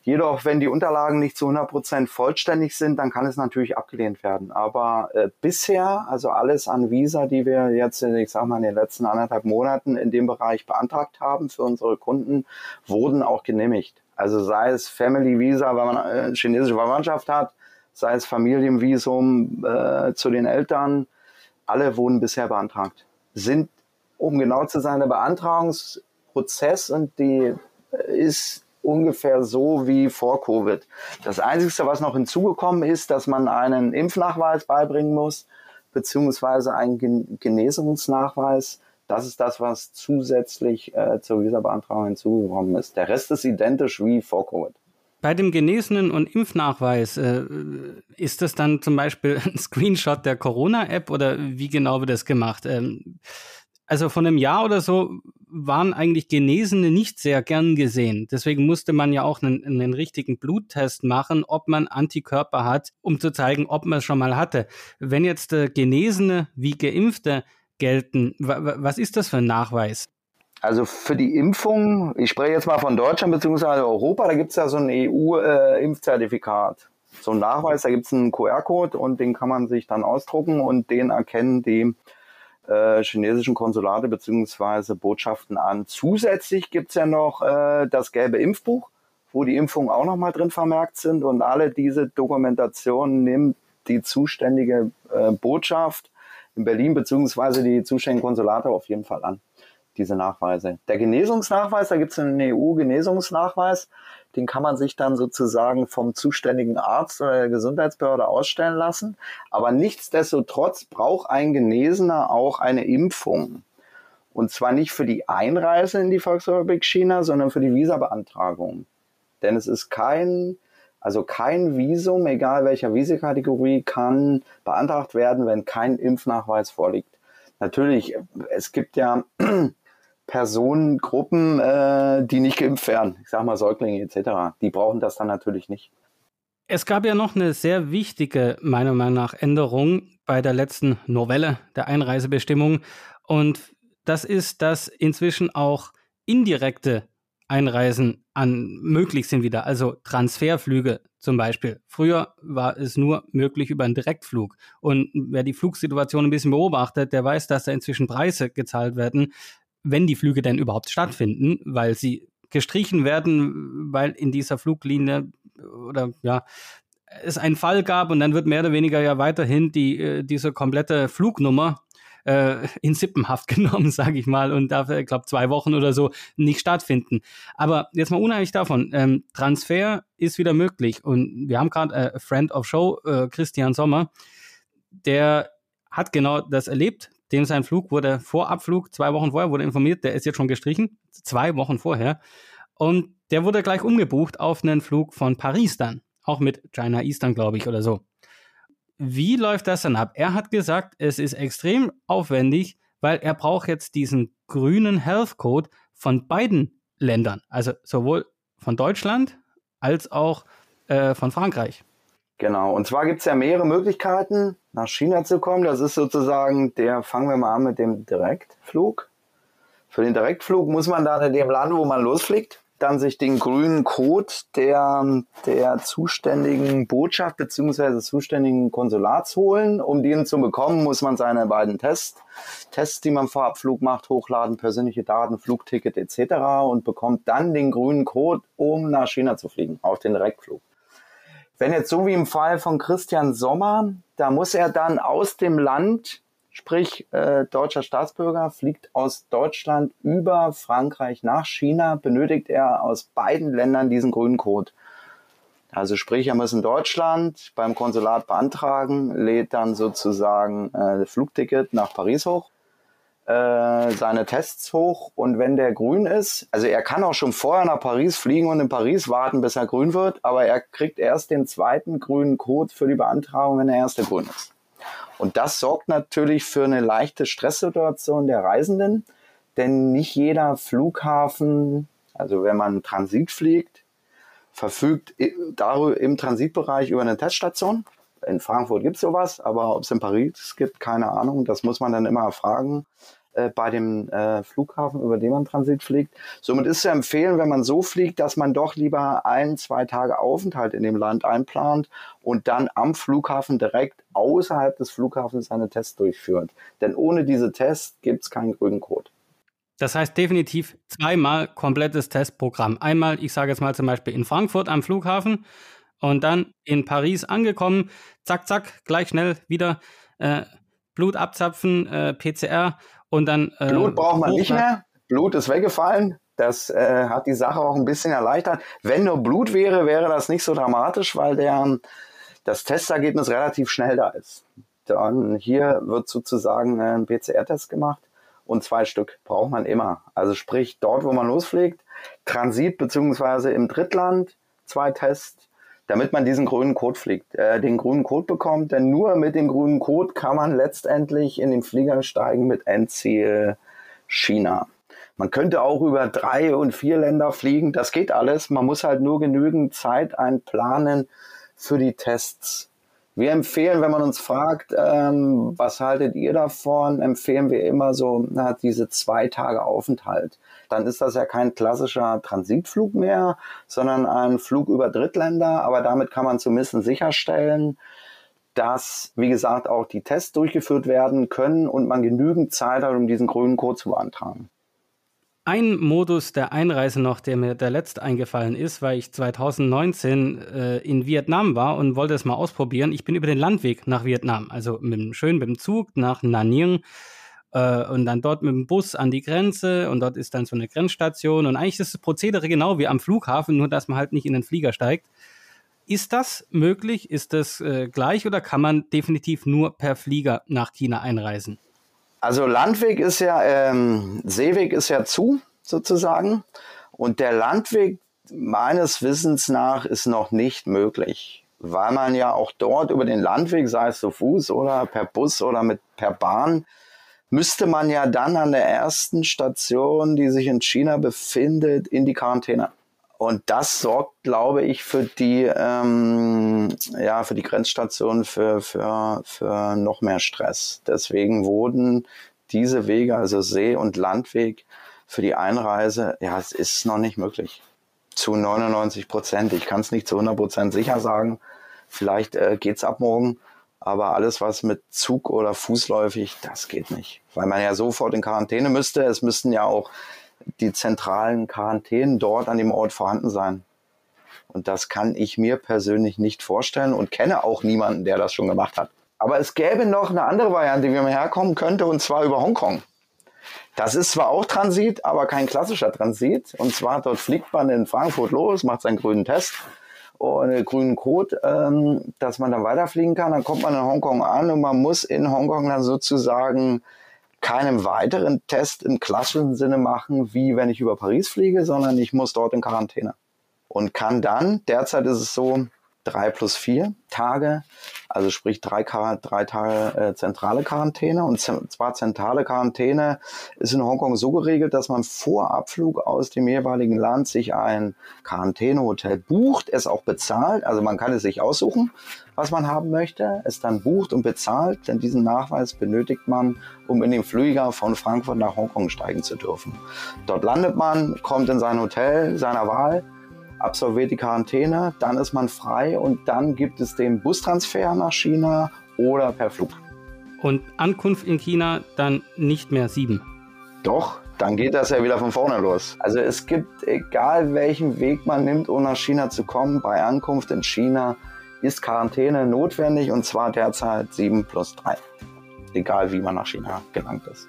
Jedoch, wenn die Unterlagen nicht zu 100 Prozent vollständig sind, dann kann es natürlich abgelehnt werden. Aber äh, bisher, also alles an Visa, die wir jetzt, ich sag mal, in den letzten anderthalb Monaten in dem Bereich beantragt haben für unsere Kunden, wurden auch genehmigt. Also sei es Family Visa, wenn man äh, chinesische Verwandtschaft hat, sei es Familienvisum äh, zu den Eltern, alle wurden bisher beantragt. Sind, um genau zu sein, der Beantragungsprozess und die äh, ist ungefähr so wie vor Covid. Das Einzige, was noch hinzugekommen ist, dass man einen Impfnachweis beibringen muss, beziehungsweise einen Genesungsnachweis. Das ist das, was zusätzlich äh, zur Visa-Beantragung hinzugekommen ist. Der Rest ist identisch wie vor Covid. Bei dem Genesenen und Impfnachweis, äh, ist das dann zum Beispiel ein Screenshot der Corona-App oder wie genau wird das gemacht? Ähm, also von einem Jahr oder so waren eigentlich Genesene nicht sehr gern gesehen. Deswegen musste man ja auch einen, einen richtigen Bluttest machen, ob man Antikörper hat, um zu zeigen, ob man es schon mal hatte. Wenn jetzt äh, Genesene wie Geimpfte gelten, was ist das für ein Nachweis? Also für die Impfung, ich spreche jetzt mal von Deutschland bzw. Europa, da gibt es ja so ein EU-Impfzertifikat. Äh, so ein Nachweis, da gibt es einen QR-Code und den kann man sich dann ausdrucken und den erkennen die äh, chinesischen Konsulate bzw. Botschaften an. Zusätzlich gibt es ja noch äh, das gelbe Impfbuch, wo die Impfungen auch nochmal drin vermerkt sind und alle diese Dokumentationen nimmt die zuständige äh, Botschaft in Berlin bzw. die zuständigen Konsulate auf jeden Fall an diese Nachweise. Der Genesungsnachweis, da gibt es einen EU-Genesungsnachweis, den kann man sich dann sozusagen vom zuständigen Arzt oder der Gesundheitsbehörde ausstellen lassen. Aber nichtsdestotrotz braucht ein Genesener auch eine Impfung. Und zwar nicht für die Einreise in die Volksrepublik China, sondern für die Visabeantragung. Denn es ist kein, also kein Visum, egal welcher Visakategorie, kann beantragt werden, wenn kein Impfnachweis vorliegt. Natürlich, es gibt ja Personengruppen, äh, die nicht geimpft werden. Ich sage mal Säuglinge etc. Die brauchen das dann natürlich nicht. Es gab ja noch eine sehr wichtige, meiner Meinung nach, Änderung bei der letzten Novelle der Einreisebestimmung. Und das ist, dass inzwischen auch indirekte Einreisen an möglich sind wieder, also Transferflüge zum Beispiel. Früher war es nur möglich über einen Direktflug. Und wer die Flugsituation ein bisschen beobachtet, der weiß, dass da inzwischen Preise gezahlt werden, wenn die Flüge denn überhaupt stattfinden, weil sie gestrichen werden, weil in dieser Fluglinie oder ja, es einen Fall gab und dann wird mehr oder weniger ja weiterhin die, äh, diese komplette Flugnummer äh, in Sippenhaft genommen, sage ich mal, und darf, ich glaube, zwei Wochen oder so nicht stattfinden. Aber jetzt mal unabhängig davon, ähm, Transfer ist wieder möglich und wir haben gerade äh, Friend of Show, äh, Christian Sommer, der hat genau das erlebt, dem sein Flug wurde vor Abflug, zwei Wochen vorher wurde informiert, der ist jetzt schon gestrichen, zwei Wochen vorher. Und der wurde gleich umgebucht auf einen Flug von Paris dann. Auch mit China Eastern, glaube ich, oder so. Wie läuft das dann ab? Er hat gesagt, es ist extrem aufwendig, weil er braucht jetzt diesen grünen Health Code von beiden Ländern. Also sowohl von Deutschland als auch äh, von Frankreich. Genau, und zwar gibt es ja mehrere Möglichkeiten, nach China zu kommen. Das ist sozusagen der, fangen wir mal an mit dem Direktflug. Für den Direktflug muss man dann in dem Land, wo man losfliegt, dann sich den grünen Code der, der zuständigen Botschaft bzw. zuständigen Konsulats holen. Um den zu bekommen, muss man seine beiden Tests, Tests, die man vor Abflug macht, hochladen, persönliche Daten, Flugticket etc. und bekommt dann den grünen Code, um nach China zu fliegen, auf den Direktflug. Wenn jetzt so wie im Fall von Christian Sommer, da muss er dann aus dem Land, sprich äh, deutscher Staatsbürger, fliegt aus Deutschland über Frankreich nach China, benötigt er aus beiden Ländern diesen grünen Code. Also sprich, er muss in Deutschland beim Konsulat beantragen, lädt dann sozusagen äh, Flugticket nach Paris hoch äh, seine Tests hoch und wenn der grün ist, also er kann auch schon vorher nach Paris fliegen und in Paris warten, bis er grün wird, aber er kriegt erst den zweiten grünen Code für die Beantragung, wenn der erste grün ist. Und das sorgt natürlich für eine leichte Stresssituation der Reisenden, denn nicht jeder Flughafen Also wenn man Transit fliegt, verfügt im Transitbereich über eine Teststation. In Frankfurt gibt es sowas, aber ob es in Paris gibt, keine Ahnung. Das muss man dann immer fragen äh, bei dem äh, Flughafen, über den man Transit fliegt. Somit ist zu empfehlen, wenn man so fliegt, dass man doch lieber ein, zwei Tage Aufenthalt in dem Land einplant und dann am Flughafen direkt außerhalb des Flughafens seine Tests durchführt. Denn ohne diese Tests gibt es keinen grünen Code. Das heißt definitiv zweimal komplettes Testprogramm. Einmal, ich sage jetzt mal zum Beispiel in Frankfurt am Flughafen und dann in Paris angekommen, zack, zack, gleich schnell wieder äh, Blut abzapfen, äh, PCR und dann. Äh, Blut braucht man nicht mehr. Blut ist weggefallen. Das äh, hat die Sache auch ein bisschen erleichtert. Wenn nur Blut wäre, wäre das nicht so dramatisch, weil der, das Testergebnis relativ schnell da ist. Dann hier wird sozusagen ein PCR-Test gemacht und zwei Stück braucht man immer. Also sprich, dort, wo man losfliegt, Transit beziehungsweise im Drittland, zwei Tests, damit man diesen grünen Code fliegt, äh, den grünen Code bekommt. Denn nur mit dem grünen Code kann man letztendlich in den Flieger steigen mit Endziel China. Man könnte auch über drei und vier Länder fliegen. Das geht alles. Man muss halt nur genügend Zeit einplanen für die Tests. Wir empfehlen, wenn man uns fragt, ähm, was haltet ihr davon, empfehlen wir immer so na, diese zwei Tage Aufenthalt. Dann ist das ja kein klassischer Transitflug mehr, sondern ein Flug über Drittländer. Aber damit kann man zumindest sicherstellen, dass, wie gesagt, auch die Tests durchgeführt werden können und man genügend Zeit hat, um diesen grünen Code zu beantragen. Ein Modus der Einreise noch, der mir der letzt eingefallen ist, weil ich 2019 äh, in Vietnam war und wollte es mal ausprobieren. Ich bin über den Landweg nach Vietnam, also mit dem, schön mit dem Zug nach Nanyang äh, und dann dort mit dem Bus an die Grenze und dort ist dann so eine Grenzstation und eigentlich ist das Prozedere genau wie am Flughafen, nur dass man halt nicht in den Flieger steigt. Ist das möglich? Ist das äh, gleich oder kann man definitiv nur per Flieger nach China einreisen? Also Landweg ist ja, ähm, Seeweg ist ja zu, sozusagen. Und der Landweg meines Wissens nach ist noch nicht möglich, weil man ja auch dort über den Landweg, sei es zu Fuß oder per Bus oder mit per Bahn, müsste man ja dann an der ersten Station, die sich in China befindet, in die Quarantäne. Und das sorgt, glaube ich, für die, ähm, ja, für die Grenzstation für, für, für noch mehr Stress. Deswegen wurden diese Wege, also See- und Landweg, für die Einreise, ja, es ist noch nicht möglich. Zu 99 Prozent. Ich kann es nicht zu 100 Prozent sicher sagen. Vielleicht äh, geht's ab morgen. Aber alles, was mit Zug oder fußläufig, das geht nicht. Weil man ja sofort in Quarantäne müsste. Es müssten ja auch die zentralen Quarantänen dort an dem Ort vorhanden sein. Und das kann ich mir persönlich nicht vorstellen und kenne auch niemanden, der das schon gemacht hat. Aber es gäbe noch eine andere Variante, wie man herkommen könnte, und zwar über Hongkong. Das ist zwar auch Transit, aber kein klassischer Transit. Und zwar dort fliegt man in Frankfurt los, macht seinen grünen Test und grünen Code, ähm, dass man dann weiterfliegen kann. Dann kommt man in Hongkong an und man muss in Hongkong dann sozusagen keinen weiteren Test im klassischen Sinne machen, wie wenn ich über Paris fliege, sondern ich muss dort in Quarantäne. Und kann dann, derzeit ist es so, drei plus vier Tage, also sprich drei, drei Tage äh, zentrale Quarantäne. Und zwar zentrale Quarantäne ist in Hongkong so geregelt, dass man vor Abflug aus dem jeweiligen Land sich ein Quarantänehotel bucht, es auch bezahlt. Also man kann es sich aussuchen, was man haben möchte, es dann bucht und bezahlt, denn diesen Nachweis benötigt man, um in den Flieger von Frankfurt nach Hongkong steigen zu dürfen. Dort landet man, kommt in sein Hotel seiner Wahl, absolviert die Quarantäne, dann ist man frei und dann gibt es den Bustransfer nach China oder per Flug. Und Ankunft in China dann nicht mehr sieben. Doch, dann geht das ja wieder von vorne los. Also es gibt, egal welchen Weg man nimmt, um nach China zu kommen, bei Ankunft in China ist Quarantäne notwendig und zwar derzeit 7 plus 3. Egal wie man nach China gelangt ist.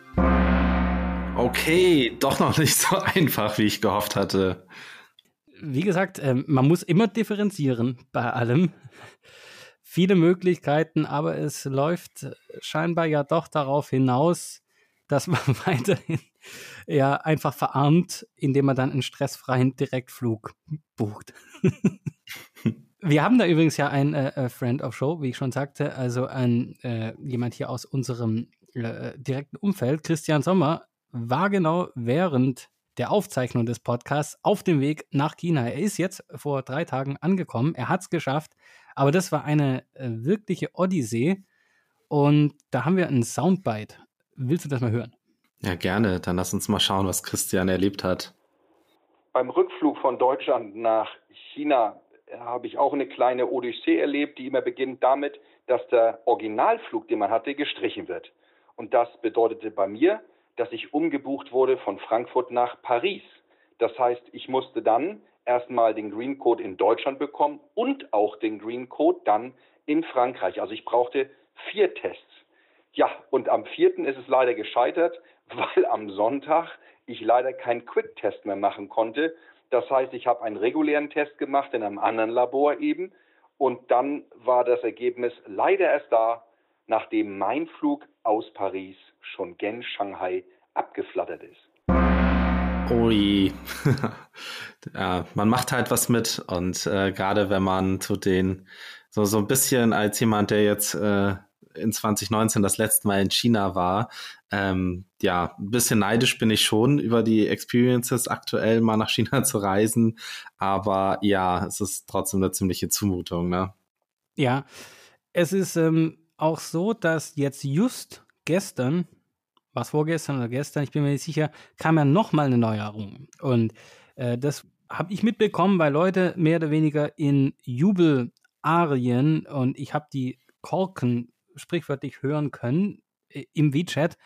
Okay, doch noch nicht so einfach, wie ich gehofft hatte wie gesagt, äh, man muss immer differenzieren bei allem. Viele Möglichkeiten, aber es läuft scheinbar ja doch darauf hinaus, dass man weiterhin ja einfach verarmt, indem man dann einen stressfreien Direktflug bucht. Wir haben da übrigens ja einen äh, Friend of Show, wie ich schon sagte, also ein äh, jemand hier aus unserem äh, direkten Umfeld, Christian Sommer, war genau während der Aufzeichnung des Podcasts auf dem Weg nach China. Er ist jetzt vor drei Tagen angekommen. Er hat es geschafft. Aber das war eine äh, wirkliche Odyssee. Und da haben wir ein Soundbite. Willst du das mal hören? Ja, gerne. Dann lass uns mal schauen, was Christian erlebt hat. Beim Rückflug von Deutschland nach China habe ich auch eine kleine Odyssee erlebt, die immer beginnt damit, dass der Originalflug, den man hatte, gestrichen wird. Und das bedeutete bei mir, dass ich umgebucht wurde von Frankfurt nach Paris. Das heißt, ich musste dann erstmal den Green Code in Deutschland bekommen und auch den Green Code dann in Frankreich. Also ich brauchte vier Tests. Ja, und am vierten ist es leider gescheitert, weil am Sonntag ich leider keinen Quick-Test mehr machen konnte. Das heißt, ich habe einen regulären Test gemacht in einem anderen Labor eben und dann war das Ergebnis leider erst da, nachdem mein Flug aus Paris schon gen Shanghai abgeflattert ist. Ui, ja, man macht halt was mit und äh, gerade wenn man zu den so so ein bisschen als jemand, der jetzt äh, in 2019 das letzte Mal in China war, ähm, ja, ein bisschen neidisch bin ich schon über die Experiences aktuell mal nach China zu reisen, aber ja, es ist trotzdem eine ziemliche Zumutung, ne? Ja, es ist ähm, auch so, dass jetzt just gestern, was vorgestern oder gestern, ich bin mir nicht sicher, kam ja nochmal eine Neuerung. Und äh, das habe ich mitbekommen, weil Leute mehr oder weniger in Jubelarien und ich habe die Korken sprichwörtlich hören können äh, im WeChat,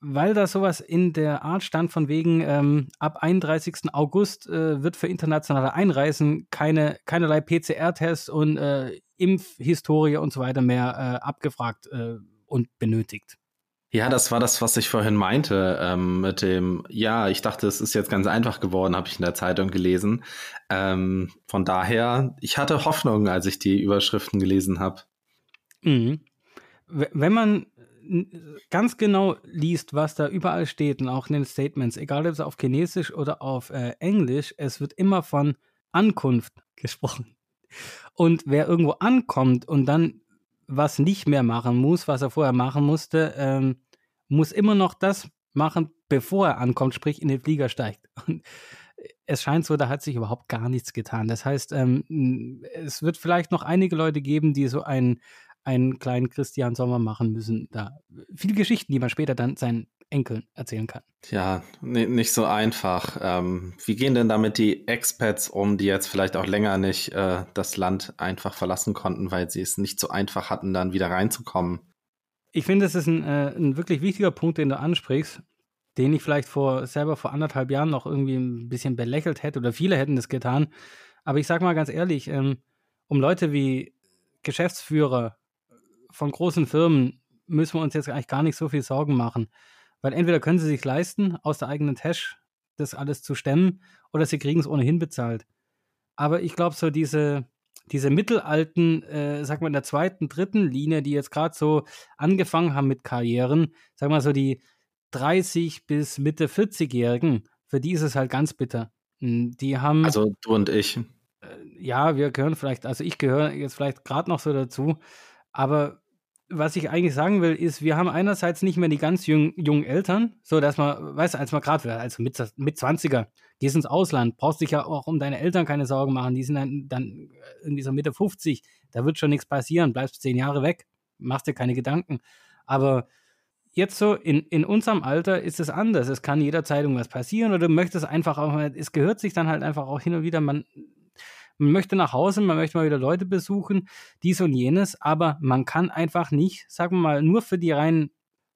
weil da sowas in der Art stand von wegen, ähm, ab 31. August äh, wird für internationale Einreisen keine, keinerlei PCR-Tests und äh, Impfhistorie und so weiter mehr äh, abgefragt äh, und benötigt. Ja, das war das, was ich vorhin meinte ähm, mit dem, ja, ich dachte, es ist jetzt ganz einfach geworden, habe ich in der Zeitung gelesen. Ähm, von daher, ich hatte Hoffnung, als ich die Überschriften gelesen habe. Mhm. Wenn man ganz genau liest, was da überall steht und auch in den Statements, egal ob es auf Chinesisch oder auf äh, Englisch, es wird immer von Ankunft gesprochen. Und wer irgendwo ankommt und dann was nicht mehr machen muss, was er vorher machen musste, ähm, muss immer noch das machen, bevor er ankommt, sprich in den Flieger steigt. Und es scheint so, da hat sich überhaupt gar nichts getan. Das heißt, ähm, es wird vielleicht noch einige Leute geben, die so ein, einen kleinen Christian Sommer machen müssen. Da viele Geschichten, die man später dann seinen Enkeln erzählen kann. Ja, nicht so einfach. Ähm, wie gehen denn damit die Expats um, die jetzt vielleicht auch länger nicht äh, das Land einfach verlassen konnten, weil sie es nicht so einfach hatten, dann wieder reinzukommen? Ich finde, das ist ein, äh, ein wirklich wichtiger Punkt, den du ansprichst, den ich vielleicht vor selber vor anderthalb Jahren noch irgendwie ein bisschen belächelt hätte oder viele hätten das getan. Aber ich sage mal ganz ehrlich, ähm, um Leute wie Geschäftsführer von großen Firmen müssen wir uns jetzt eigentlich gar nicht so viel Sorgen machen. Weil entweder können sie sich leisten, aus der eigenen Tasche das alles zu stemmen, oder sie kriegen es ohnehin bezahlt. Aber ich glaube, so diese, diese mittelalten, äh, sag mal, in der zweiten, dritten Linie, die jetzt gerade so angefangen haben mit Karrieren, sag mal so die 30 bis Mitte 40-Jährigen, für die ist es halt ganz bitter. Hm, die haben. Also du und ich. Äh, ja, wir gehören vielleicht, also ich gehöre jetzt vielleicht gerade noch so dazu, aber was ich eigentlich sagen will, ist, wir haben einerseits nicht mehr die ganz jungen, jungen Eltern, so dass man, weißt du, als man gerade, also mit, mit 20er, gehst ins Ausland, brauchst dich ja auch um deine Eltern keine Sorgen machen, die sind dann, dann irgendwie so Mitte 50, da wird schon nichts passieren, bleibst zehn Jahre weg, machst dir keine Gedanken. Aber jetzt so in, in unserem Alter ist es anders. Es kann jederzeit irgendwas passieren oder du möchtest einfach auch, es gehört sich dann halt einfach auch hin und wieder, man man möchte nach Hause, man möchte mal wieder Leute besuchen, dies und jenes, aber man kann einfach nicht, sagen wir mal, nur für die reinen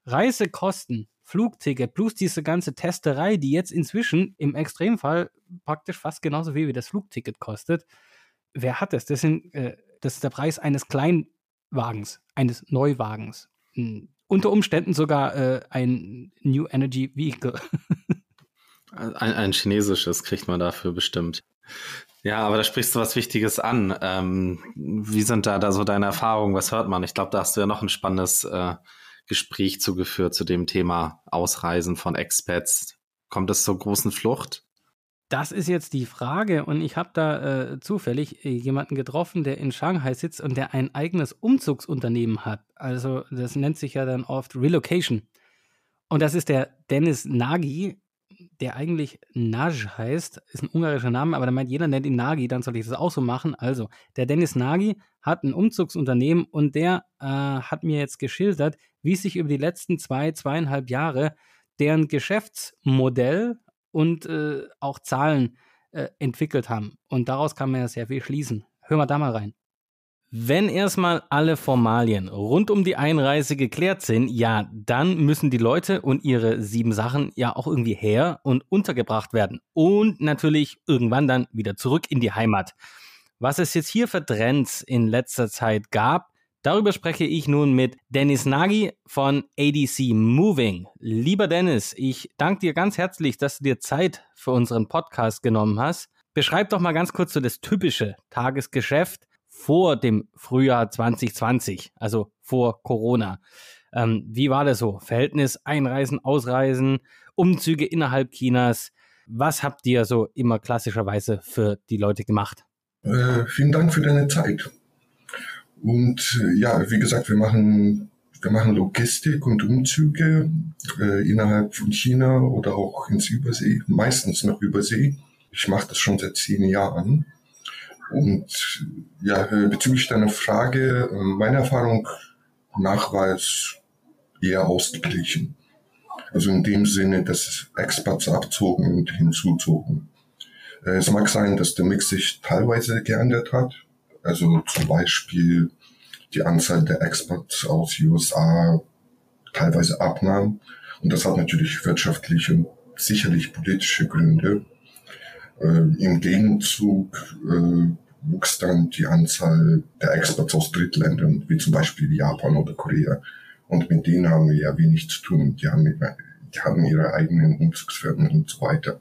Reisekosten, Flugticket plus diese ganze Testerei, die jetzt inzwischen im Extremfall praktisch fast genauso viel wie das Flugticket kostet. Wer hat das? Das, sind, äh, das ist der Preis eines Kleinwagens, eines Neuwagens. Hm. Unter Umständen sogar äh, ein New Energy Vehicle. ein, ein chinesisches kriegt man dafür bestimmt. Ja, aber da sprichst du was Wichtiges an. Ähm, wie sind da, da so deine Erfahrungen? Was hört man? Ich glaube, da hast du ja noch ein spannendes äh, Gespräch zugeführt zu dem Thema Ausreisen von Expats. Kommt es zur großen Flucht? Das ist jetzt die Frage und ich habe da äh, zufällig äh, jemanden getroffen, der in Shanghai sitzt und der ein eigenes Umzugsunternehmen hat. Also das nennt sich ja dann oft Relocation. Und das ist der Dennis Nagy. Der eigentlich Naj heißt, ist ein ungarischer Name, aber da meint jeder nennt ihn Nagi, dann soll ich das auch so machen. Also, der Dennis Nagi hat ein Umzugsunternehmen und der äh, hat mir jetzt geschildert, wie sich über die letzten zwei, zweieinhalb Jahre deren Geschäftsmodell und äh, auch Zahlen äh, entwickelt haben. Und daraus kann man ja sehr viel schließen. Hören wir da mal rein. Wenn erstmal alle Formalien rund um die Einreise geklärt sind, ja, dann müssen die Leute und ihre sieben Sachen ja auch irgendwie her und untergebracht werden. Und natürlich irgendwann dann wieder zurück in die Heimat. Was es jetzt hier für Trends in letzter Zeit gab, darüber spreche ich nun mit Dennis Nagy von ADC Moving. Lieber Dennis, ich danke dir ganz herzlich, dass du dir Zeit für unseren Podcast genommen hast. Beschreib doch mal ganz kurz so das typische Tagesgeschäft vor dem Frühjahr 2020, also vor Corona. Ähm, wie war das so? Verhältnis Einreisen, Ausreisen, Umzüge innerhalb Chinas. Was habt ihr so immer klassischerweise für die Leute gemacht? Äh, vielen Dank für deine Zeit. Und äh, ja, wie gesagt, wir machen, wir machen Logistik und Umzüge äh, innerhalb von China oder auch ins Übersee, meistens noch Übersee. Ich mache das schon seit zehn Jahren. Und ja, bezüglich deiner Frage, meiner Erfahrung nach war es eher ausgeglichen. Also in dem Sinne, dass Expats abzogen und hinzuzogen. Äh, es mag sein, dass der Mix sich teilweise geändert hat. Also zum Beispiel die Anzahl der Expats aus USA teilweise abnahm. Und das hat natürlich wirtschaftliche und sicherlich politische Gründe. Äh, Im Gegenzug äh, wuchs dann die Anzahl der Experts aus Drittländern, wie zum Beispiel Japan oder Korea. Und mit denen haben wir ja wenig zu tun. Die haben, die haben ihre eigenen Umzugsfirmen und so weiter.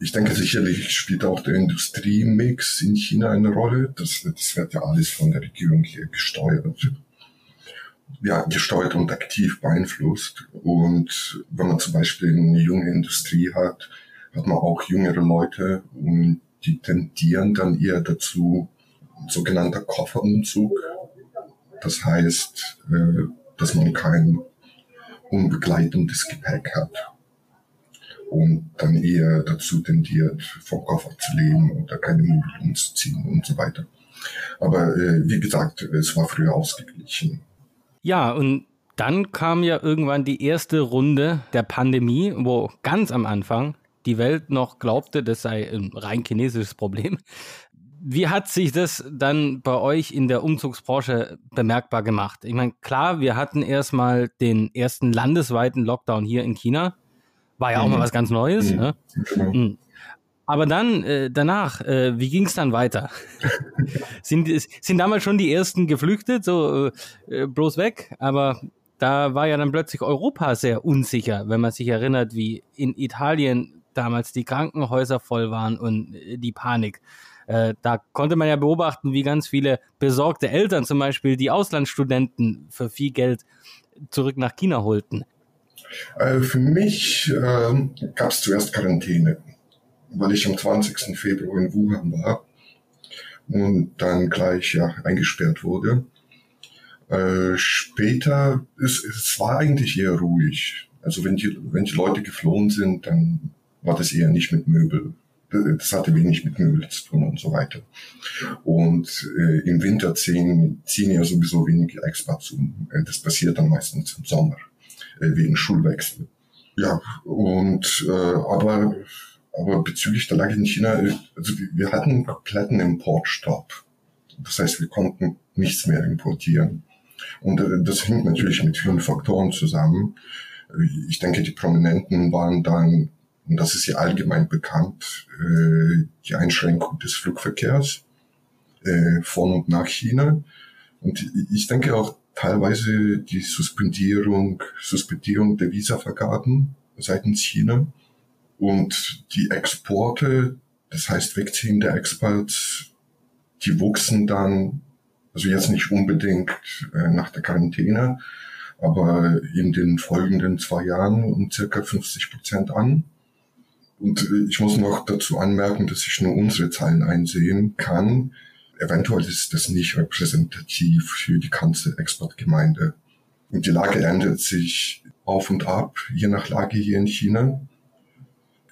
Ich denke, sicherlich spielt auch der Industriemix in China eine Rolle. Das, das wird ja alles von der Regierung hier gesteuert. Ja, gesteuert und aktiv beeinflusst. Und wenn man zum Beispiel eine junge Industrie hat, hat man auch jüngere Leute und die tendieren dann eher dazu, sogenannter Kofferumzug. Das heißt, äh, dass man kein unbegleitendes Gepäck hat und dann eher dazu tendiert, vom Koffer zu leben oder keine Möbel umzuziehen und so weiter. Aber äh, wie gesagt, es war früher ausgeglichen. Ja, und dann kam ja irgendwann die erste Runde der Pandemie, wo ganz am Anfang die Welt noch glaubte, das sei ein rein chinesisches Problem. Wie hat sich das dann bei euch in der Umzugsbranche bemerkbar gemacht? Ich meine, klar, wir hatten erstmal den ersten landesweiten Lockdown hier in China. War ja auch mhm. mal was ganz Neues. Mhm. Ne? Genau. Mhm. Aber dann, äh, danach, äh, wie ging es dann weiter? sind, sind damals schon die ersten geflüchtet, so äh, bloß weg, aber da war ja dann plötzlich Europa sehr unsicher, wenn man sich erinnert, wie in Italien damals die Krankenhäuser voll waren und äh, die Panik. Äh, da konnte man ja beobachten, wie ganz viele besorgte Eltern zum Beispiel die Auslandsstudenten für viel Geld zurück nach China holten. Äh, für mich äh, gab es zuerst Quarantäne, weil ich am 20. Februar in Wuhan war und dann gleich ja eingesperrt wurde. Später, es, es war eigentlich eher ruhig. Also wenn die, wenn die Leute geflohen sind, dann war das eher nicht mit Möbel. Das hatte wenig mit Möbel zu tun und so weiter. Und äh, im Winter ziehen, ziehen ja sowieso wenige Expats um. Äh, das passiert dann meistens im Sommer, äh, wegen Schulwechsel. Ja, und äh, aber, aber bezüglich der Lage in China, äh, also wir hatten einen kompletten Importstopp. Das heißt, wir konnten nichts mehr importieren. Und äh, das hängt natürlich mit vielen Faktoren zusammen. Ich denke, die Prominenten waren dann und das ist ja allgemein bekannt, äh, die Einschränkung des Flugverkehrs äh, von und nach China. Und ich denke auch teilweise die Suspendierung, Suspendierung der Visavergaben seitens China und die Exporte, das heißt Wegziehen der Exports, die wuchsen dann, also jetzt nicht unbedingt äh, nach der Quarantäne, aber in den folgenden zwei Jahren um circa 50 Prozent an. Und ich muss noch dazu anmerken, dass ich nur unsere Zahlen einsehen kann. Eventuell ist das nicht repräsentativ für die ganze Exportgemeinde. Und die Lage ändert sich auf und ab, je nach Lage hier in China.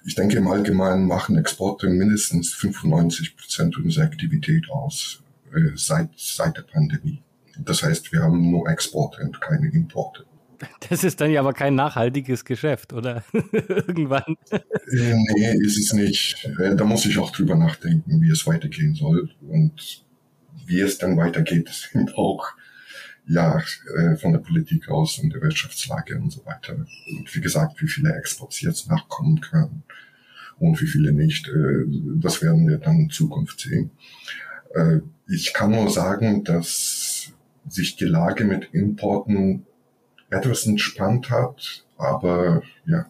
ich denke, im Allgemeinen machen Exporte mindestens 95 Prozent unserer Aktivität aus äh, seit, seit der Pandemie. Das heißt, wir haben nur Exporte und keine Importe. Das ist dann ja aber kein nachhaltiges Geschäft, oder? Irgendwann. Äh, nee, ist es nicht. Äh, da muss ich auch drüber nachdenken, wie es weitergehen soll. Und wie es dann weitergeht, ist auch ja, äh, von der Politik aus und der Wirtschaftslage und so weiter. Und wie gesagt, wie viele Exports jetzt nachkommen können und wie viele nicht, das werden wir dann in Zukunft sehen. Ich kann nur sagen, dass sich die Lage mit Importen etwas entspannt hat, aber ja,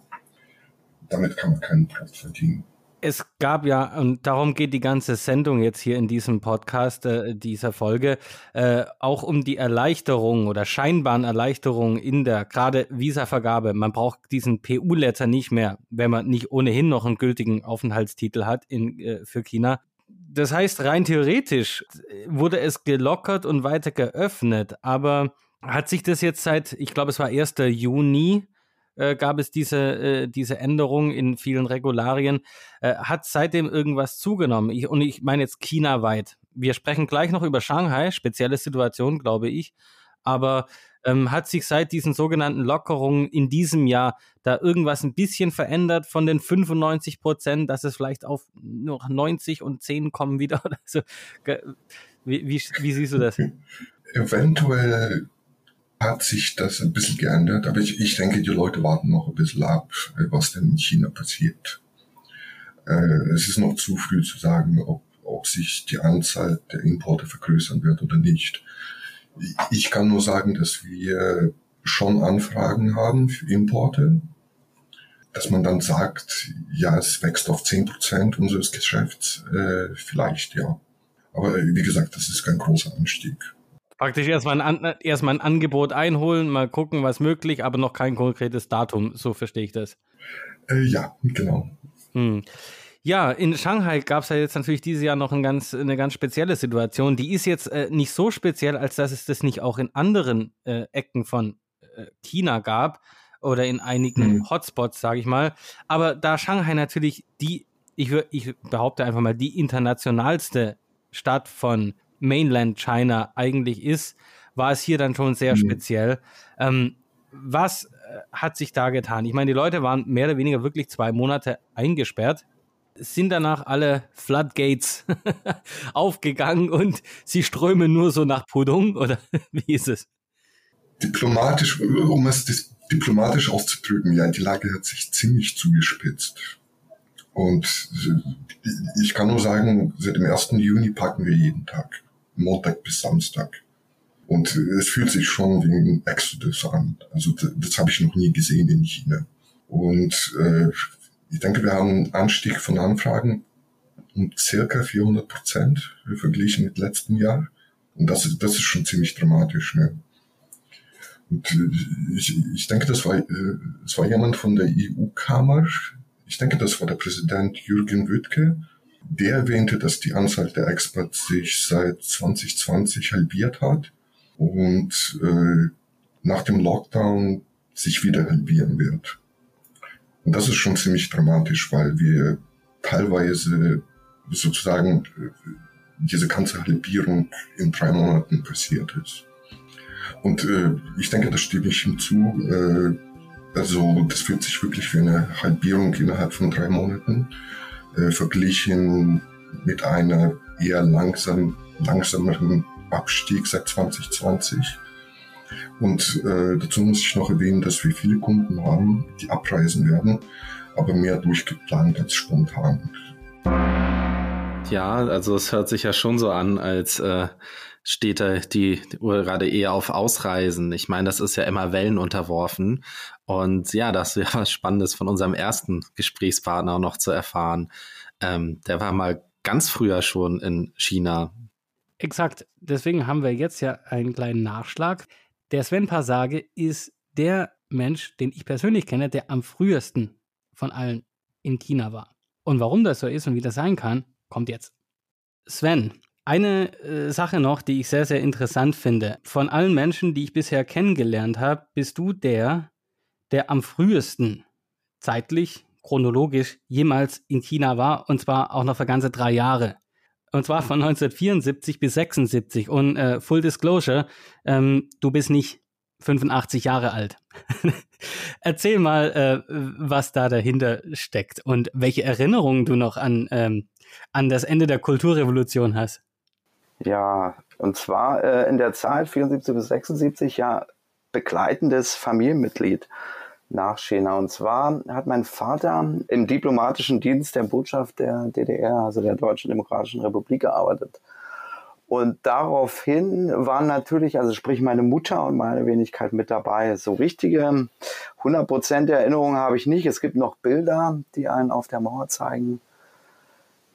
damit kann man keinen Preis verdienen. Es gab ja, und darum geht die ganze Sendung jetzt hier in diesem Podcast, äh, dieser Folge, äh, auch um die Erleichterung oder scheinbaren Erleichterungen in der gerade Visavergabe. Man braucht diesen PU-Letter nicht mehr, wenn man nicht ohnehin noch einen gültigen Aufenthaltstitel hat in, äh, für China. Das heißt, rein theoretisch wurde es gelockert und weiter geöffnet, aber hat sich das jetzt seit, ich glaube, es war 1. Juni, äh, gab es diese, äh, diese Änderung in vielen Regularien. Äh, hat seitdem irgendwas zugenommen? Ich, und ich meine jetzt China-weit. Wir sprechen gleich noch über Shanghai, spezielle Situation, glaube ich. Aber ähm, hat sich seit diesen sogenannten Lockerungen in diesem Jahr da irgendwas ein bisschen verändert von den 95 Prozent, dass es vielleicht auf nur 90 und 10 kommen wieder? Also, wie, wie, wie siehst du das? Eventuell hat sich das ein bisschen geändert, aber ich, ich denke, die Leute warten noch ein bisschen ab, äh, was denn in China passiert. Äh, es ist noch zu früh zu sagen, ob, ob sich die Anzahl der Importe vergrößern wird oder nicht. Ich kann nur sagen, dass wir schon Anfragen haben für Importe, dass man dann sagt, ja, es wächst auf zehn Prozent unseres Geschäfts, äh, vielleicht ja. Aber äh, wie gesagt, das ist kein großer Anstieg. Praktisch erstmal ein, erstmal ein Angebot einholen, mal gucken, was möglich, aber noch kein konkretes Datum, so verstehe ich das. Äh, ja, genau. Hm. Ja, in Shanghai gab es ja jetzt natürlich dieses Jahr noch ein ganz, eine ganz spezielle Situation. Die ist jetzt äh, nicht so speziell, als dass es das nicht auch in anderen äh, Ecken von äh, China gab oder in einigen hm. Hotspots, sage ich mal. Aber da Shanghai natürlich die, ich, ich behaupte einfach mal, die internationalste Stadt von Mainland China eigentlich ist, war es hier dann schon sehr mhm. speziell. Ähm, was äh, hat sich da getan? Ich meine, die Leute waren mehr oder weniger wirklich zwei Monate eingesperrt. Sind danach alle Floodgates aufgegangen und sie strömen nur so nach Pudung oder wie ist es? Diplomatisch, um es diplomatisch auszudrücken, ja, die Lage hat sich ziemlich zugespitzt. Und äh, ich kann nur sagen, seit dem 1. Juni packen wir jeden Tag. Montag bis Samstag. Und es fühlt sich schon wie ein Exodus an. Also das, das habe ich noch nie gesehen in China. Und äh, ich denke, wir haben einen Anstieg von Anfragen um circa 400 Prozent verglichen mit letztem Jahr. Und das ist, das ist schon ziemlich dramatisch. Ne? Und äh, ich, ich denke, das war, äh, das war jemand von der EU-Kammer. Ich denke, das war der Präsident Jürgen Wüttke der erwähnte, dass die Anzahl der Experts sich seit 2020 halbiert hat und äh, nach dem Lockdown sich wieder halbieren wird. Und das ist schon ziemlich dramatisch, weil wir teilweise sozusagen äh, diese ganze Halbierung in drei Monaten passiert ist. Und äh, ich denke, das stimme ich ihm zu. Äh, also das fühlt sich wirklich wie eine Halbierung innerhalb von drei Monaten äh, verglichen mit einer eher langsam, langsameren Abstieg seit 2020. Und äh, dazu muss ich noch erwähnen, dass wir viele Kunden haben, die abreisen werden, aber mehr durchgeplant als spontan. Ja, also es hört sich ja schon so an, als äh, steht da die, die gerade eher auf Ausreisen. Ich meine, das ist ja immer Wellen unterworfen. Und ja, das wäre was Spannendes von unserem ersten Gesprächspartner noch zu erfahren. Ähm, der war mal ganz früher schon in China. Exakt. Deswegen haben wir jetzt ja einen kleinen Nachschlag. Der Sven Passage ist der Mensch, den ich persönlich kenne, der am frühesten von allen in China war. Und warum das so ist und wie das sein kann, kommt jetzt. Sven, eine äh, Sache noch, die ich sehr, sehr interessant finde. Von allen Menschen, die ich bisher kennengelernt habe, bist du der, der am frühesten zeitlich chronologisch jemals in China war, und zwar auch noch für ganze drei Jahre. Und zwar von 1974 bis 76. Und äh, Full Disclosure, ähm, du bist nicht 85 Jahre alt. Erzähl mal, äh, was da dahinter steckt und welche Erinnerungen du noch an, ähm, an das Ende der Kulturrevolution hast. Ja, und zwar äh, in der Zeit 74 bis 76 ja begleitendes Familienmitglied nach China. Und zwar hat mein Vater im diplomatischen Dienst der Botschaft der DDR, also der Deutschen Demokratischen Republik, gearbeitet. Und daraufhin waren natürlich, also sprich meine Mutter und meine Wenigkeit mit dabei. So richtige 100% Erinnerungen habe ich nicht. Es gibt noch Bilder, die einen auf der Mauer zeigen.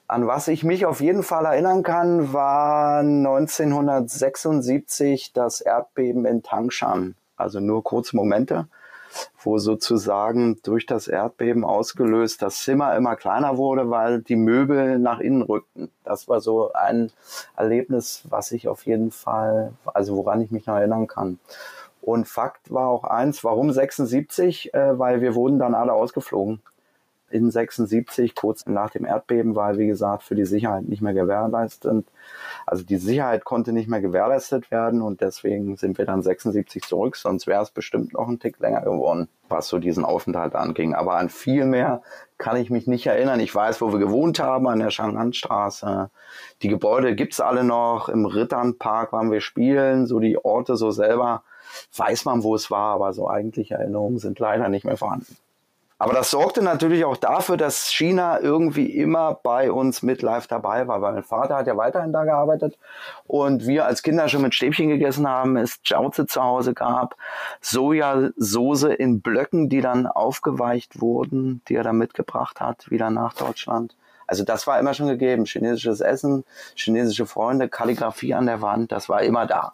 An was ich mich auf jeden Fall erinnern kann, war 1976 das Erdbeben in Tangshan. Also nur kurze Momente wo sozusagen durch das Erdbeben ausgelöst das Zimmer immer kleiner wurde, weil die Möbel nach innen rückten. Das war so ein Erlebnis, was ich auf jeden Fall, also woran ich mich noch erinnern kann. Und Fakt war auch eins, warum 76? Äh, weil wir wurden dann alle ausgeflogen in 76, kurz nach dem Erdbeben, weil, wie gesagt, für die Sicherheit nicht mehr gewährleistet. Also die Sicherheit konnte nicht mehr gewährleistet werden und deswegen sind wir dann 76 zurück, sonst wäre es bestimmt noch ein Tick länger geworden, was so diesen Aufenthalt anging. Aber an viel mehr kann ich mich nicht erinnern. Ich weiß, wo wir gewohnt haben, an der Chang'an-Straße. Die Gebäude gibt's alle noch. Im Ritternpark waren wir spielen, so die Orte so selber weiß man, wo es war, aber so eigentliche Erinnerungen sind leider nicht mehr vorhanden. Aber das sorgte natürlich auch dafür, dass China irgendwie immer bei uns mit live dabei war, weil mein Vater hat ja weiterhin da gearbeitet und wir als Kinder schon mit Stäbchen gegessen haben, es Jauze zu Hause gab, Sojasauce in Blöcken, die dann aufgeweicht wurden, die er dann mitgebracht hat, wieder nach Deutschland. Also das war immer schon gegeben. Chinesisches Essen, chinesische Freunde, Kalligrafie an der Wand, das war immer da.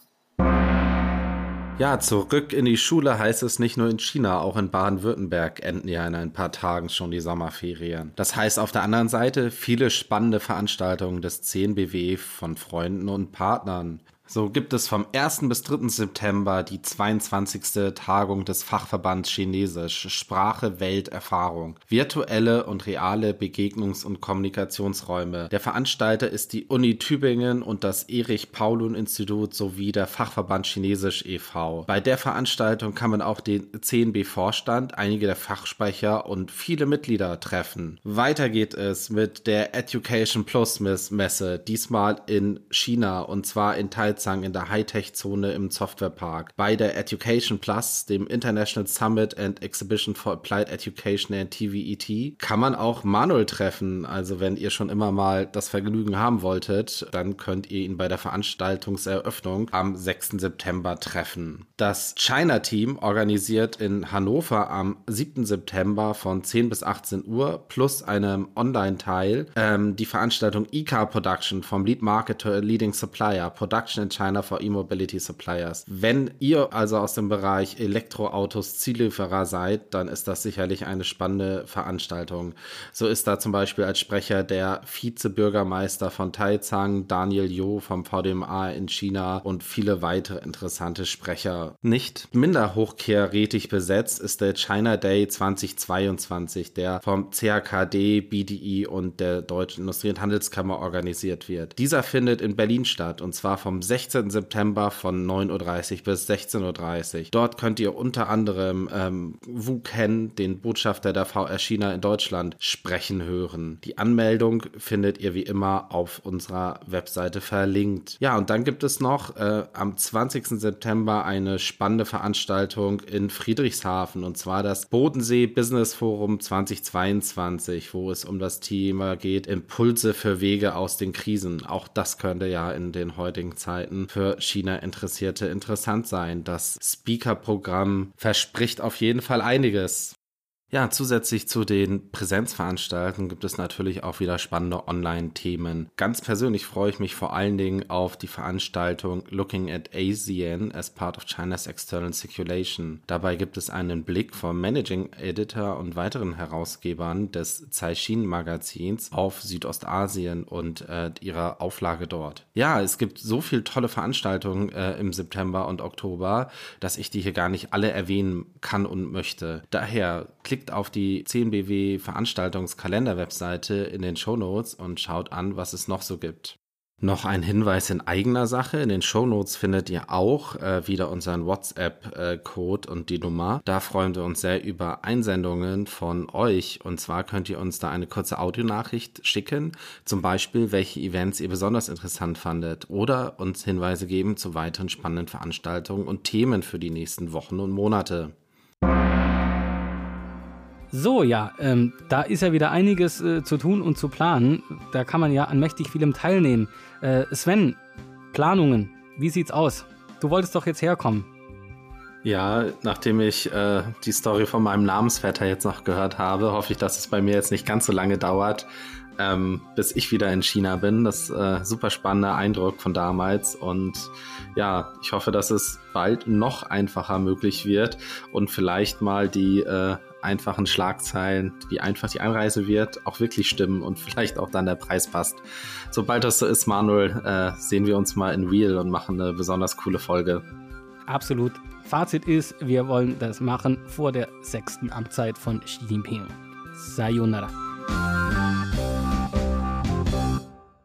Ja, zurück in die Schule heißt es nicht nur in China, auch in Baden-Württemberg enden ja in ein paar Tagen schon die Sommerferien. Das heißt auf der anderen Seite viele spannende Veranstaltungen des 10 BW von Freunden und Partnern. So gibt es vom 1. bis 3. September die 22. Tagung des Fachverbands Chinesisch Sprache, Welt, Erfahrung. Virtuelle und reale Begegnungs- und Kommunikationsräume. Der Veranstalter ist die Uni Tübingen und das Erich-Paulun-Institut sowie der Fachverband Chinesisch e.V. Bei der Veranstaltung kann man auch den 10b-Vorstand, einige der Fachsprecher und viele Mitglieder treffen. Weiter geht es mit der Education Plus Messe, diesmal in China und zwar in Teil Salzang in der Hightech-Zone im Softwarepark. Bei der Education Plus, dem International Summit and Exhibition for Applied Education and TVET, kann man auch Manuel treffen. Also wenn ihr schon immer mal das Vergnügen haben wolltet, dann könnt ihr ihn bei der Veranstaltungseröffnung am 6. September treffen. Das China-Team organisiert in Hannover am 7. September von 10 bis 18 Uhr plus einem Online-Teil ähm, die Veranstaltung ICA Production vom Lead Marketer Leading Supplier Production in China for E-Mobility Suppliers. Wenn ihr also aus dem Bereich Elektroautos Ziellieferer seid, dann ist das sicherlich eine spannende Veranstaltung. So ist da zum Beispiel als Sprecher der Vizebürgermeister von Taizang, Daniel Yo vom VDMA in China und viele weitere interessante Sprecher. Nicht minder hochkarätig besetzt ist der China Day 2022, der vom CHKD, BDI und der Deutschen Industrie- und Handelskammer organisiert wird. Dieser findet in Berlin statt und zwar vom 16. September von 9.30 Uhr bis 16.30 Uhr. Dort könnt ihr unter anderem ähm, Wu Ken, den Botschafter der VR China in Deutschland, sprechen hören. Die Anmeldung findet ihr wie immer auf unserer Webseite verlinkt. Ja, und dann gibt es noch äh, am 20. September eine spannende Veranstaltung in Friedrichshafen und zwar das Bodensee Business Forum 2022, wo es um das Thema geht, Impulse für Wege aus den Krisen. Auch das könnte ja in den heutigen Zeiten Möglichkeiten für China-Interessierte interessant sein. Das Speaker-Programm verspricht auf jeden Fall einiges. Ja, zusätzlich zu den Präsenzveranstaltungen gibt es natürlich auch wieder spannende Online-Themen. Ganz persönlich freue ich mich vor allen Dingen auf die Veranstaltung Looking at ASEAN as part of China's external circulation. Dabei gibt es einen Blick vom Managing Editor und weiteren Herausgebern des Caixin Magazins auf Südostasien und äh, ihrer Auflage dort. Ja, es gibt so viele tolle Veranstaltungen äh, im September und Oktober, dass ich die hier gar nicht alle erwähnen kann und möchte. Daher klickt auf die 10BW Veranstaltungskalender-Webseite in den Show Notes und schaut an, was es noch so gibt. Noch ein Hinweis in eigener Sache. In den Shownotes findet ihr auch äh, wieder unseren WhatsApp-Code äh, und die Nummer. Da freuen wir uns sehr über Einsendungen von euch. Und zwar könnt ihr uns da eine kurze Audionachricht schicken. Zum Beispiel, welche Events ihr besonders interessant fandet. Oder uns Hinweise geben zu weiteren spannenden Veranstaltungen und Themen für die nächsten Wochen und Monate. So, ja, ähm, da ist ja wieder einiges äh, zu tun und zu planen. Da kann man ja an mächtig vielem teilnehmen. Äh, Sven, Planungen, wie sieht's aus? Du wolltest doch jetzt herkommen. Ja, nachdem ich äh, die Story von meinem Namensvetter jetzt noch gehört habe, hoffe ich, dass es bei mir jetzt nicht ganz so lange dauert, ähm, bis ich wieder in China bin. Das ist äh, super spannender Eindruck von damals und ja, ich hoffe, dass es bald noch einfacher möglich wird und vielleicht mal die äh, einfachen Schlagzeilen, wie einfach die Einreise wird, auch wirklich stimmen und vielleicht auch dann der Preis passt. Sobald das so ist, Manuel, äh, sehen wir uns mal in Real und machen eine besonders coole Folge. Absolut. Fazit ist, wir wollen das machen vor der sechsten Amtszeit von Xi Jinping. Sayonara.